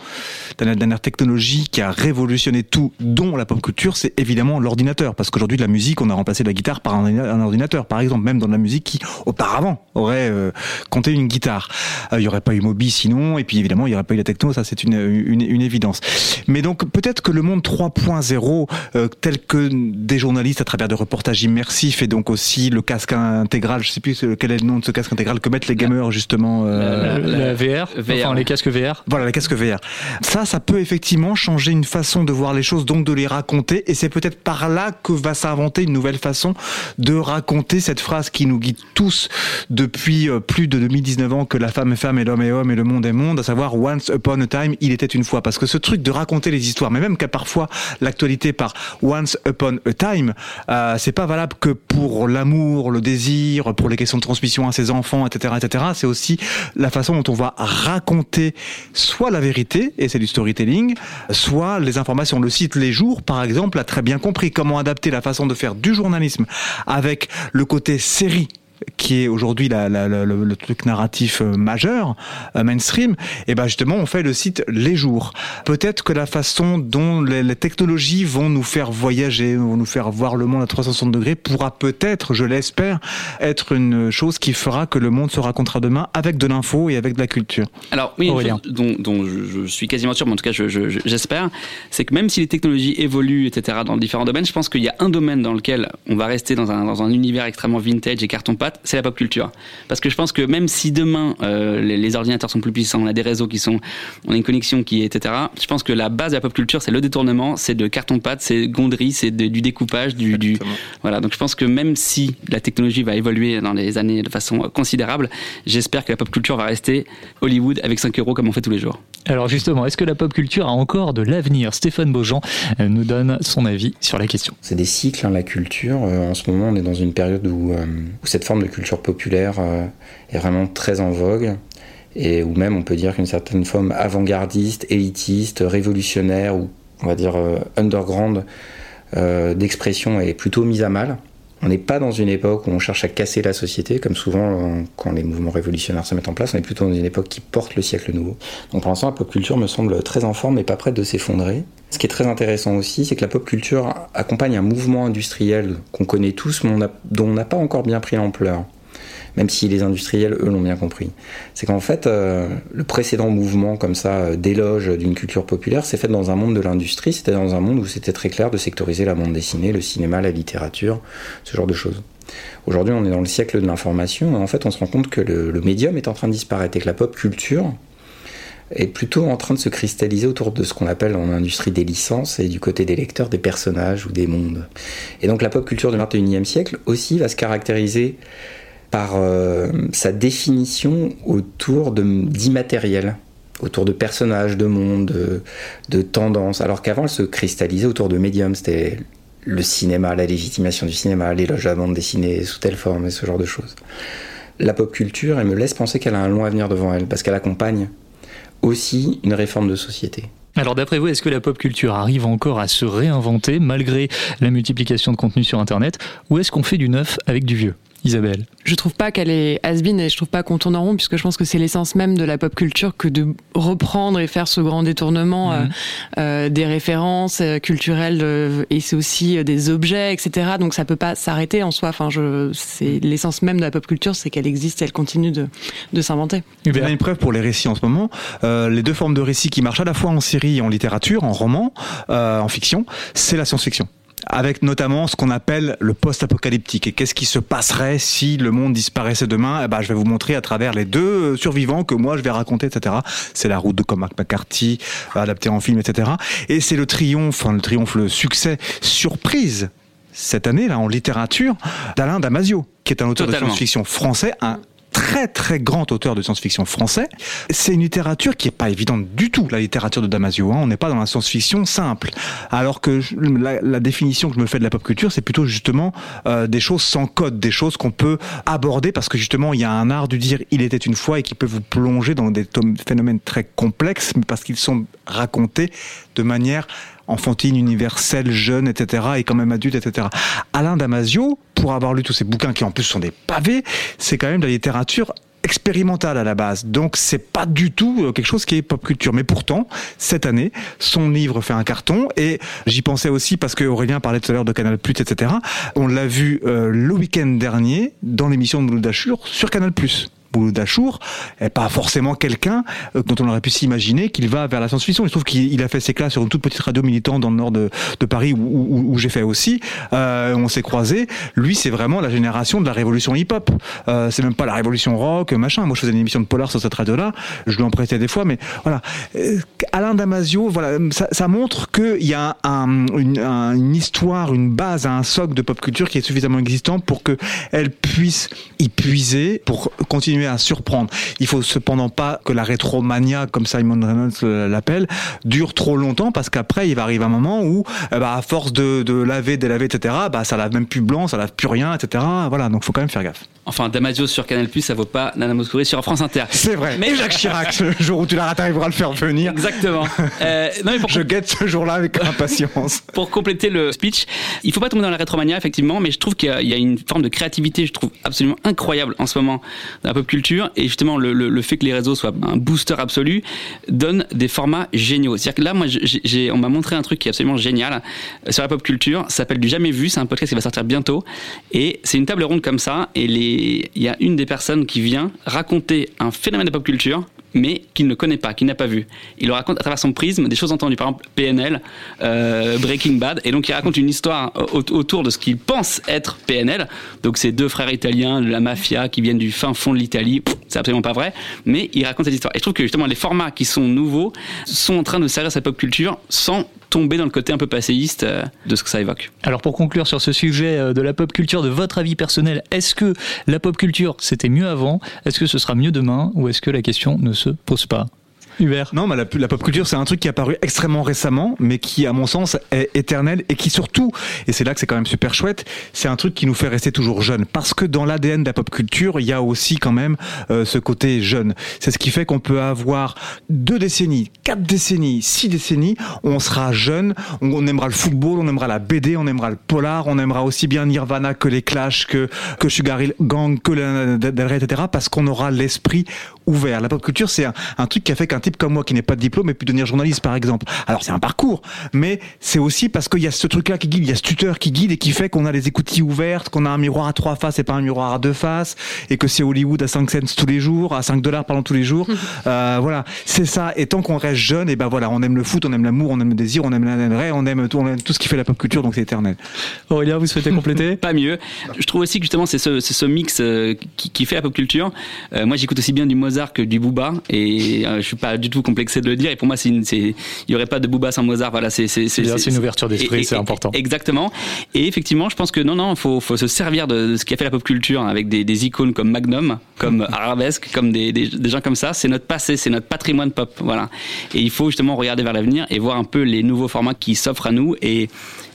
G: la dernière technologie qui a révolutionné tout, dont la pop culture, c'est évidemment l'ordinateur. Parce qu'aujourd'hui, de la musique, on a remplacé la guitare par un, ordinateur, par exemple, même dans de la musique qui, auparavant, aurait euh, compté une guitare. Euh, Il n'y aurait pas eu Moby sinon, et puis évidemment, il n'y aurait pas eu la techno, ça c'est une, une, une évidence. Mais donc, peut-être que le monde 3.0, euh, tel que des journalistes à travers des reportages immersifs, et donc aussi le casque intégral, je sais plus quel est le nom de ce casque intégral que mettent les gamers justement. Euh,
M: La, la VR, enfin les casques VR.
G: voilà, les casques VR. Ça, ça peut effectivement changer une façon de voir les choses, donc de les raconter. Et c'est peut-être par là que va s'inventer une nouvelle façon de raconter cette phrase qui nous guide tous depuis euh, plus de 2019 ans que la femme est femme et l'homme est homme et le monde est monde, à savoir once upon a time, il était une fois. Parce que ce truc de raconter les histoires, mais même qu'à parfois l'actualité par once upon a time, euh, c'est pas valable que pour l'amour, le désir, pour les questions de transmission à ses enfants, etc., etc. C'est aussi la façon dont on va raconter soit la vérité, et c'est du storytelling, soit les informations. Le site Les Jours, par exemple, a très bien compris comment adapter la façon de faire du journalisme avec le côté série qui est aujourd'hui la, la- la- le, le truc narratif euh, majeur, euh, mainstream, et ben justement on fait le site Les Jours. Peut-être que la façon dont les, les technologies vont nous faire voyager, vont nous faire voir le monde à 360 degrés, pourra peut-être, je l'espère, être une chose qui fera que le monde se racontera demain avec de l'info et avec de la culture.
N: Alors oui, une
G: Aurélien.
N: chose dont, dont je, je suis quasiment sûr, mais en tout cas je- je- je- j'espère, c'est que même si les technologies évoluent, etc., dans différents domaines, je pense qu'il y a un domaine dans lequel on va rester dans un, dans un univers extrêmement vintage et carton-pâte, c'est la pop culture. Parce que je pense que même si demain euh, les, les ordinateurs sont plus puissants, on a des réseaux qui sont, on a une connexion qui est, etc., je pense que la base de la pop culture, c'est le détournement, c'est de carton-pâte, c'est gonderie, c'est du découpage, du, du voilà. Donc je pense que même si la technologie va évoluer dans les années de façon considérable, j'espère que la pop culture va rester Hollywood avec 5 euros comme on fait tous les jours.
M: Alors justement, est-ce que la pop culture a encore de l'avenir? Stéphane Beaujean euh, nous donne son avis sur la question.
O: C'est des cycles, hein, la culture. Euh, en ce moment, on est dans une période où, euh, cette forme de culture populaire est vraiment très en vogue. Et où même on peut dire qu'une certaine forme avant-gardiste, élitiste, révolutionnaire, ou on va dire underground d'expression est plutôt mise à mal. On n'est pas dans une époque où on cherche à casser la société, comme souvent euh, quand les mouvements révolutionnaires se mettent en place, on est plutôt dans une époque qui porte le siècle nouveau. Donc pour l'instant, la pop culture me semble très en forme et pas prête de s'effondrer. Ce qui est très intéressant aussi, c'est que la pop culture accompagne un mouvement industriel qu'on connaît tous, mais dont on n'a pas encore bien pris l'ampleur. Même si les industriels, eux, l'ont bien compris. C'est qu'en fait, euh, le précédent mouvement comme ça euh, d'éloge d'une culture populaire s'est fait dans un monde de l'industrie, c'était dans un monde où c'était très clair de sectoriser la bande dessinée, le cinéma, la littérature, ce genre de choses. Aujourd'hui, on est dans le siècle de l'information, et en fait, on se rend compte que le, médium est en train de disparaître et que la pop culture est plutôt en train de se cristalliser autour de ce qu'on appelle en industrie des licences et du côté des lecteurs, des personnages ou des mondes. Et donc la pop culture du 21e siècle aussi va se caractériser par euh, sa définition autour d'immatériel, autour de personnages, de mondes, de, tendances, alors qu'avant elle se cristallisait autour de médiums, c'était le cinéma, la légitimation du cinéma, l'éloge de la bande dessinée sous telle forme et ce genre de choses. La pop culture, elle me laisse penser qu'elle a un long avenir devant elle, parce qu'elle accompagne aussi une réforme de société.
M: Alors d'après vous, est-ce que la pop culture arrive encore à se réinventer malgré la multiplication de contenus sur Internet ou est-ce qu'on fait du neuf avec du vieux?
F: Isabelle
B: Je trouve pas qu'elle est has et je trouve pas qu'on tourne en rond puisque je pense que c'est l'essence même de la pop culture que de reprendre et faire ce grand détournement
F: Mhm.
B: euh, euh, des références euh, culturelles euh, et c'est aussi euh, des objets, etc. Donc ça peut pas s'arrêter en soi. Enfin, je, c'est l'essence même de la pop culture, c'est qu'elle existe et elle continue de, de s'inventer.
G: Il y a une preuve pour les récits en ce moment. Euh, les deux formes de récits qui marchent à la fois en série, et en littérature, en roman, euh, en fiction, c'est la science-fiction. Avec notamment ce qu'on appelle le post-apocalyptique. Et qu'est-ce qui se passerait si le monde disparaissait demain? Eh ben, je vais vous montrer à travers les deux survivants que moi je vais raconter, etc. C'est la route de Cormac McCarthy, adapté en film, etc. Et c'est le triomphe, enfin, le triomphe, le succès surprise cette année là en littérature d'Alain Damasio, qui est un auteur
N: Totalement.
G: de science-fiction français, un très très grand auteur de science-fiction français. C'est une littérature qui est pas évidente du tout, la littérature de Damasio. Hein. On n'est pas dans la science-fiction simple. Alors que la, définition que je me fais de la pop culture, c'est plutôt justement euh, des choses sans code, des choses qu'on peut aborder parce que justement il y a un art du dire il était une fois et qui peut vous plonger dans des phénomènes très complexes, mais parce qu'ils sont racontés de manière enfantine, universelle, jeune, etc., et quand même adulte, etc. Alain Damasio, pour avoir lu tous ces bouquins qui en plus sont des pavés, c'est quand même de la littérature expérimentale à la base. Donc c'est pas du tout euh, quelque chose qui est pop culture. Mais pourtant, cette année, son livre fait un carton et j'y pensais aussi parce que Aurélien parlait tout à l'heure de Canal+, etc. On l'a vu euh, le week-end dernier dans l'émission de Mouloud Achour sur Canal+. Mouloud Achour est pas forcément quelqu'un euh, dont on aurait pu s'imaginer qu'il va vers la science-fiction. Je trouve qu'il il a fait ses classes sur une toute petite radio militante dans le nord de, Paris où, j'ai fait aussi. Euh, on s'est croisés. Lui, c'est vraiment la génération de la révolution hip-hop. Euh, c'est même pas la révolution rock, machin. Moi, je faisais une émission de polar sur cette radio-là. Je lui en prêtais des fois, mais voilà. Euh, Alain Damasio, voilà, ça, montre qu'il y a un- une, un- une histoire, une base, un socle de pop culture qui est suffisamment existant pour que elle puisse y puiser pour continuer à surprendre. Il faut cependant pas que la rétromania, comme Simon Reynolds euh, l'appelle, dure trop longtemps parce qu'après il va arriver un moment où, eh bah, à force de, de laver, délaver, etc., bah, ça lave même plus blanc, ça lave plus rien, etc. Voilà, donc faut quand même faire gaffe.
N: Enfin, Damasio sur Canal+, ça vaut pas Nana Mouskouri sur France Inter.
G: C'est vrai.
N: Mais
G: Jacques Chirac, le jour où tu la rates, arriveras à le faire venir.
N: Exactement. Euh, non, mais pour,
G: Je guette ce jour-là avec *laughs* impatience.
N: pour compléter le speech, il faut pas tomber dans la rétromania, effectivement, mais je trouve qu'il y a- une forme de créativité, je trouve absolument incroyable en ce moment dans la pop Et justement, le, fait que les réseaux soient un booster absolu donne des formats géniaux. C'est-à-dire que là, moi, j'ai- on m'a montré un truc qui est absolument génial sur la pop culture. Ça s'appelle du jamais vu. C'est un podcast qui va sortir bientôt. Et c'est une table ronde comme ça. Et il y a une des personnes qui vient raconter un phénomène de pop culture mais qu'il ne connaît pas, qu'il n'a pas vu. Il le raconte à travers son prisme des choses entendues, par exemple PNL, euh, Breaking Bad, et donc il raconte une histoire au- autour de ce qu'il pense être PNL. Donc ces deux frères italiens de la mafia qui viennent du fin fond de l'Italie, c'est absolument pas vrai, mais il raconte cette histoire. Et je trouve que justement les formats qui sont nouveaux sont en train de servir sa pop culture sans tomber dans le côté un peu passéiste euh, de ce que ça évoque.
F: Alors pour conclure sur ce sujet euh, de la pop culture, de votre avis personnel, est-ce que la pop culture c'était mieux avant? Est-ce que ce sera mieux demain? Ou est-ce que la question ne se pose pas? Hubert
G: Non, mais la, la pop culture, c'est un truc qui est apparu extrêmement récemment, mais qui, à mon sens, est éternel et qui surtout, et c'est là que c'est quand même super chouette, c'est un truc qui nous fait rester toujours jeunes. Parce que dans l'ADN de la pop culture, il y a aussi quand même euh, ce côté jeune. C'est ce qui fait qu'on peut avoir deux décennies, quatre décennies, six décennies, on sera jeune, on, aimera le football, on aimera la BD, on aimera le polar, on aimera aussi bien Nirvana que les Clash, que, que Sugar Hill Gang, que Lana Del Rey, etc. Parce qu'on aura l'esprit ouvert. La pop culture, c'est un, un truc qui a fait qu'un type comme moi, qui n'est pas de diplôme, ait pu devenir journaliste, par exemple. Alors, c'est un parcours, mais c'est aussi parce qu'il y a ce truc-là qui guide, il y a ce tuteur qui guide et qui fait qu'on a les écoutilles ouvertes, qu'on a un miroir à trois faces et pas un miroir à deux faces, et que c'est Hollywood à 5 cents tous les jours, à 5 dollars pardon tous les jours. Euh, voilà, c'est ça. Et tant qu'on reste jeune, et ben voilà, on aime le foot, on aime l'amour, on aime le désir, on aime Rey, on aime tout, on aime tout ce qui fait la pop culture, donc c'est éternel.
F: Aurélien, vous souhaitez compléter *laughs*
N: Pas mieux. Je trouve aussi que justement c'est ce, c'est ce mix euh, qui, qui fait la pop culture. Euh, moi j'écoute aussi bien du Mozart que du Booba et euh, je suis pas du tout complexé de le dire. Et pour moi c'est il y aurait pas de Booba sans Mozart. Voilà c'est c'est
F: C'est une ouverture d'esprit, c'est important.
N: Exactement. Et effectivement je pense que non non faut faut se servir de, de ce qui a fait la pop culture avec des, des icônes comme Magnum, comme *laughs* Arabesque, comme des, des, des gens comme ça. C'est notre passé, c'est notre patrimoine pop. Voilà. Et il faut justement regarder vers l'avenir et voir un peu les nouveaux formats qui s'offrent à nous et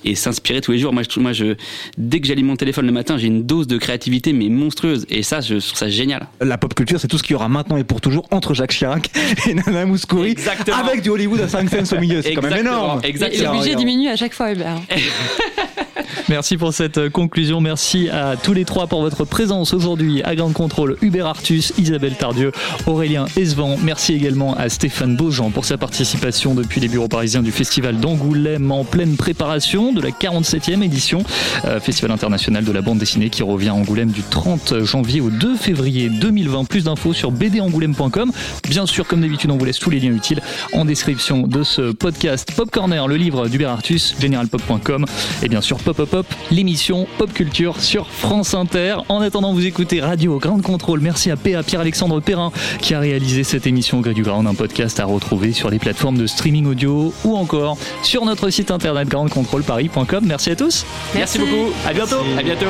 N: et s'inspirer tous les jours. Moi, je trouve, moi, je, dès que j'allume mon téléphone le matin, j'ai une dose de créativité mais monstrueuse. Et ça, je trouve ça génial.
G: La pop culture, c'est tout ce qu'il y aura maintenant et pour toujours entre Jacques Chirac *laughs* et Nana Mouskouri,
N: Exactement.
G: avec du Hollywood à 5 cents au milieu. C'est quand même énorme.
N: exactement.
B: Le budget diminue à chaque fois, Hubert. *laughs*
F: Merci pour cette euh, conclusion. Merci à tous les trois pour votre présence aujourd'hui à Grande Contrôle. Hubert Artus, Isabelle Tardieu, Aurélien Esvan. Merci également à Stéphane Beaujean pour sa participation depuis les bureaux parisiens du Festival d'Angoulême en pleine préparation de la 47e édition. euh, Festival international de la bande dessinée qui revient à Angoulême du 30 janvier au 2 février 2020. Plus d'infos sur bdangoulême.com. Bien sûr, comme d'habitude, on vous laisse tous les liens utiles en description de ce podcast. Pop Corner, le livre d'Hubert Artus, generalpop.com et bien sûr Pop Pop Pop, l'émission Pop Culture sur France Inter. En attendant, vous écoutez Radio Grande Contrôle. Merci à PA Pierre-Alexandre Perrin qui a réalisé cette émission gré du Ground, un podcast à retrouver sur les plateformes de streaming audio ou encore sur notre site internet Merci à tous.
N: Merci beaucoup. À bientôt. À bientôt.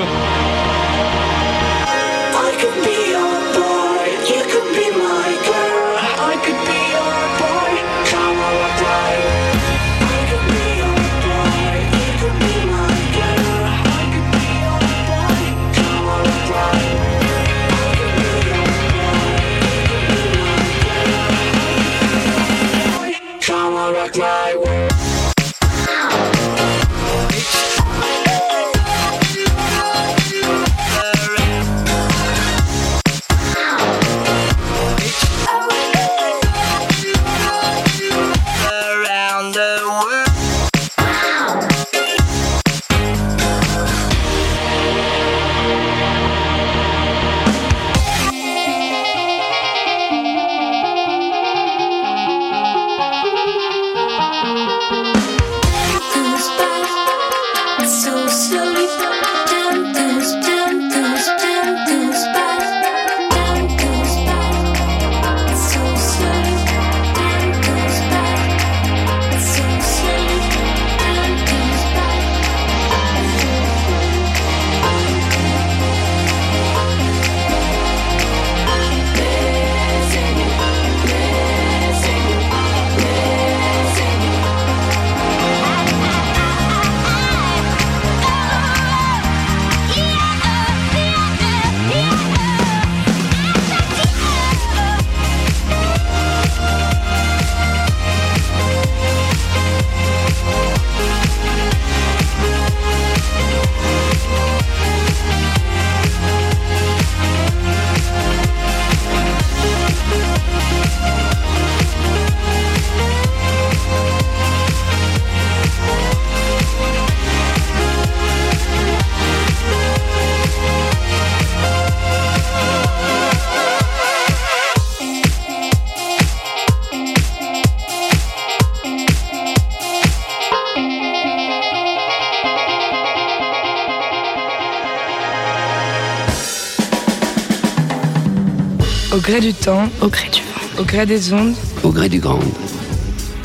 P: Gré du temps, au gré du vent, au gré des ondes,
A: Au gré du grand.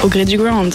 P: au gré du ground.